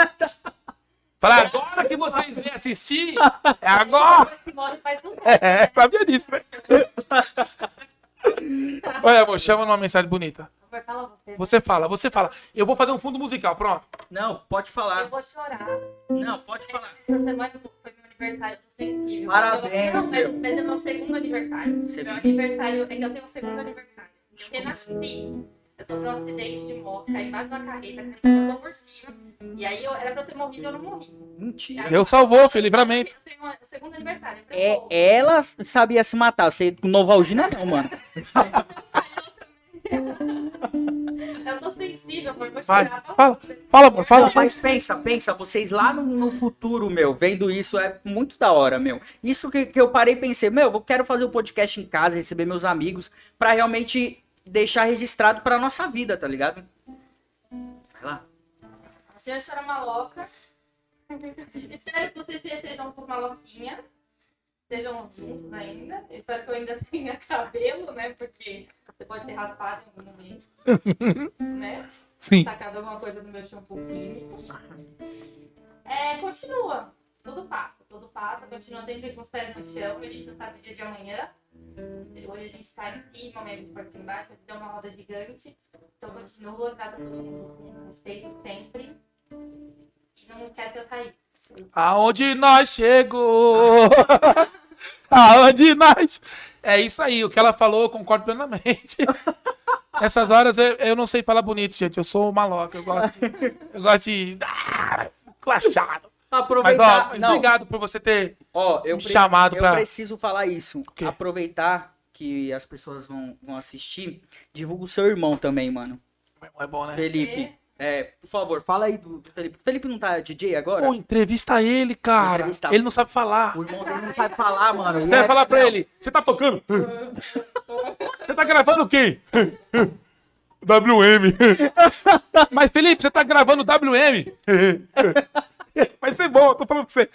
Fala, agora que vocês vêm assistir, é agora. Morre faz sucesso. É, sabia disso, né? Olha, amor, chama numa mensagem bonita. Você. Você fala, você fala. Eu vou fazer um fundo musical, pronto. Não, pode Eu falar. vou chorar. Não, pode falar. Essa semana foi meu aniversário, eu tô sensível. Parabéns, Não, mas, meu. mas é meu segundo aniversário. Segundo. Meu aniversário é que eu tenho um segundo aniversário. Eu renasci. Eu sofri um acidente de moto, caí embaixo de uma carreta, a carreta passou por cima. E aí eu, era pra eu ter morrido e eu não morri. Mentira. Deus salvou, foi livramento. Eu tenho o segundo aniversário. eu É, ela sabia se matar. Você com Novalgina não, mano. Eu tô sensível, amor. Vou Vai, chorar. fala, fala, amor, fala. Não, mas pensa, pensa, vocês lá no, no futuro, meu, vendo isso é muito da hora, meu. Isso que, que eu parei e pensei, meu, eu quero fazer o um podcast em casa, receber meus amigos, pra realmente deixar registrado pra nossa vida, tá ligado? Vai lá. A senhora, a senhora maloca. Espero que vocês já estejam com os maloquinhas. Estejam juntos ainda. Eu espero que eu ainda tenha cabelo, né? Porque você pode ter raspado em algum momento. né? Sim. Sacado alguma coisa do meu shampoo químico. É, continua. Tudo passa, tudo passa. Continua sempre com os pés no chão. A gente não sabe o dia de amanhã. Hoje a gente tá em cima, amanhã a gente pode estar embaixo. A vida é uma roda gigante. Então continua, trata todo mundo com respeito sempre. E não esquece essa isso. Aonde nós chegou? Aonde nós. É isso aí, o que ela falou, eu concordo plenamente. Nessas horas eu, eu não sei falar bonito, gente. Eu sou maloca. Eu gosto, eu gosto de. Ah, clachado. Mas, Aproveitar. ó, não, obrigado por você ter. ó, eu, me preci- chamado eu pra- preciso falar isso. Aproveitar que as pessoas vão, vão assistir. Divulga o seu irmão também, mano. É bom, né? Felipe. É, por favor, fala aí do, do Felipe. O Felipe não tá DJ agora? Pô, entrevista ele, cara. Entrevista. Ele não sabe falar. O irmão dele não sabe falar, mano. Você vai falar pra ele, você tá tocando? Você tá gravando o quê? WM. Mas Felipe, você tá gravando WM? Vai ser bom, eu tô falando pra você.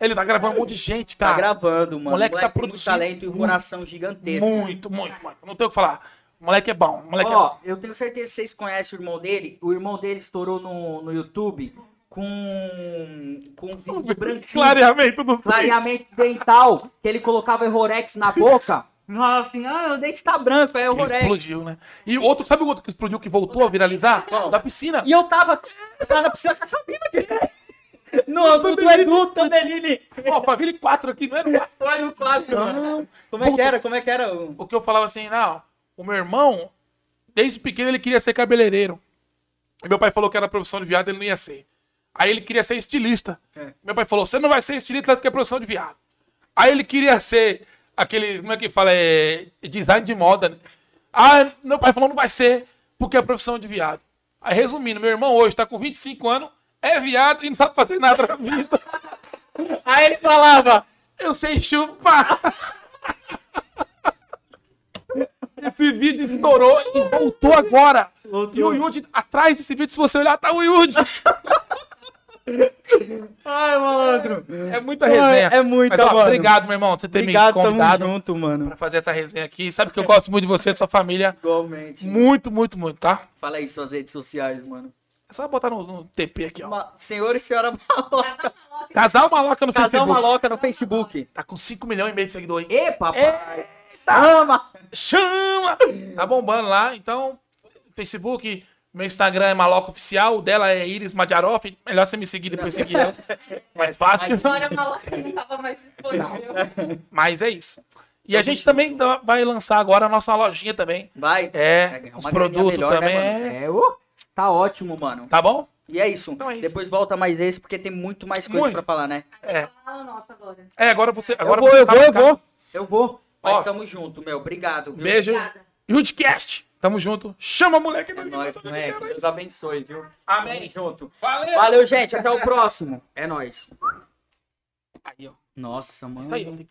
Ele tá gravando um monte de gente, Tá cara. gravando, mano. Moleque tá tem muito produzindo talento e um coração gigantesco. Muito, muito, muito. Não tenho o que falar. O moleque é bom. O moleque é Ó, bom. eu tenho certeza que vocês conhecem o irmão dele. O irmão dele estourou no, no YouTube com, com um vídeo branquinho. Clareamento do clareamento dental, que ele colocava Errorex na boca. Falava assim, ah, o dente tá branco, é Errorex. explodiu, né? E outro, sabe o outro que explodiu que voltou a viralizar? Da piscina. E eu tava, eu tava na piscina, eu sabia que No, do, do Edu, Tandelini. Ó, Faville 4 aqui, não era 4. Foi no 4, mano. Como é que era? Como é que era? O que eu falava assim, não, o meu irmão, desde pequeno ele queria ser cabeleireiro. E meu pai falou que era profissão de viado, ele não ia ser. Aí ele queria ser estilista. É. Meu pai falou, você não vai ser estilista porque é profissão de viado. Aí ele queria ser aquele, como é que fala, é, design de moda, né? Ah, meu pai falou, não vai ser porque é profissão de viado. Aí resumindo, meu irmão hoje tá com 25 anos, é viado e não sabe fazer nada na vida. Aí ele falava, Eu sei chupar. Esse vídeo estourou e voltou agora. Voltou. E o Yudi, atrás desse vídeo, se você olhar, tá o Yudi. ai, malandro. É muita resenha. É muita, Mas, ó, mano. Obrigado, meu irmão, por você ter Obrigado, me tamo convidado junto, mano. pra fazer essa resenha aqui. Sabe que eu gosto muito de você e da sua família. Igualmente. Muito, muito, muito, tá? Fala aí suas redes sociais, mano. É só botar no, no TP aqui, ó. Ma- Senhor e senhora Maloca. Casal Maloca no Casal Facebook. Maloca no Facebook. Tá com 5 milhões e meio de seguidores. Ê, papai. Chama. Chama! Tá bombando lá. Então, Facebook, meu Instagram é Maloca Oficial, o dela é Iris Madiaroff. Melhor você me seguir depois seguir ela. Mais fácil. Agora a maloca não tava mais disponível. Mas é isso. E a gente também vai lançar agora a nossa lojinha também. Vai. É, Vai ganhar os produtos melhor, também né, é- ô, tá ótimo, mano. Tá bom? E é isso. Então é isso. Depois volta mais esse, porque tem muito mais coisa Muito. pra falar, né? É. É, agora você. Agora eu vou, você eu tá vou, eu vou. Eu vou. Mas Ó. tamo junto, meu. Obrigado, viu? Beijo. Yudcast. Tamo junto. Chama moleque. É nóis, moleque. Deus abençoe, viu? Amém. Tamo junto. Valeu. Valeu, gente. Até o próximo. É nóis. Aí, ó. Nossa, mano. Aí, ó.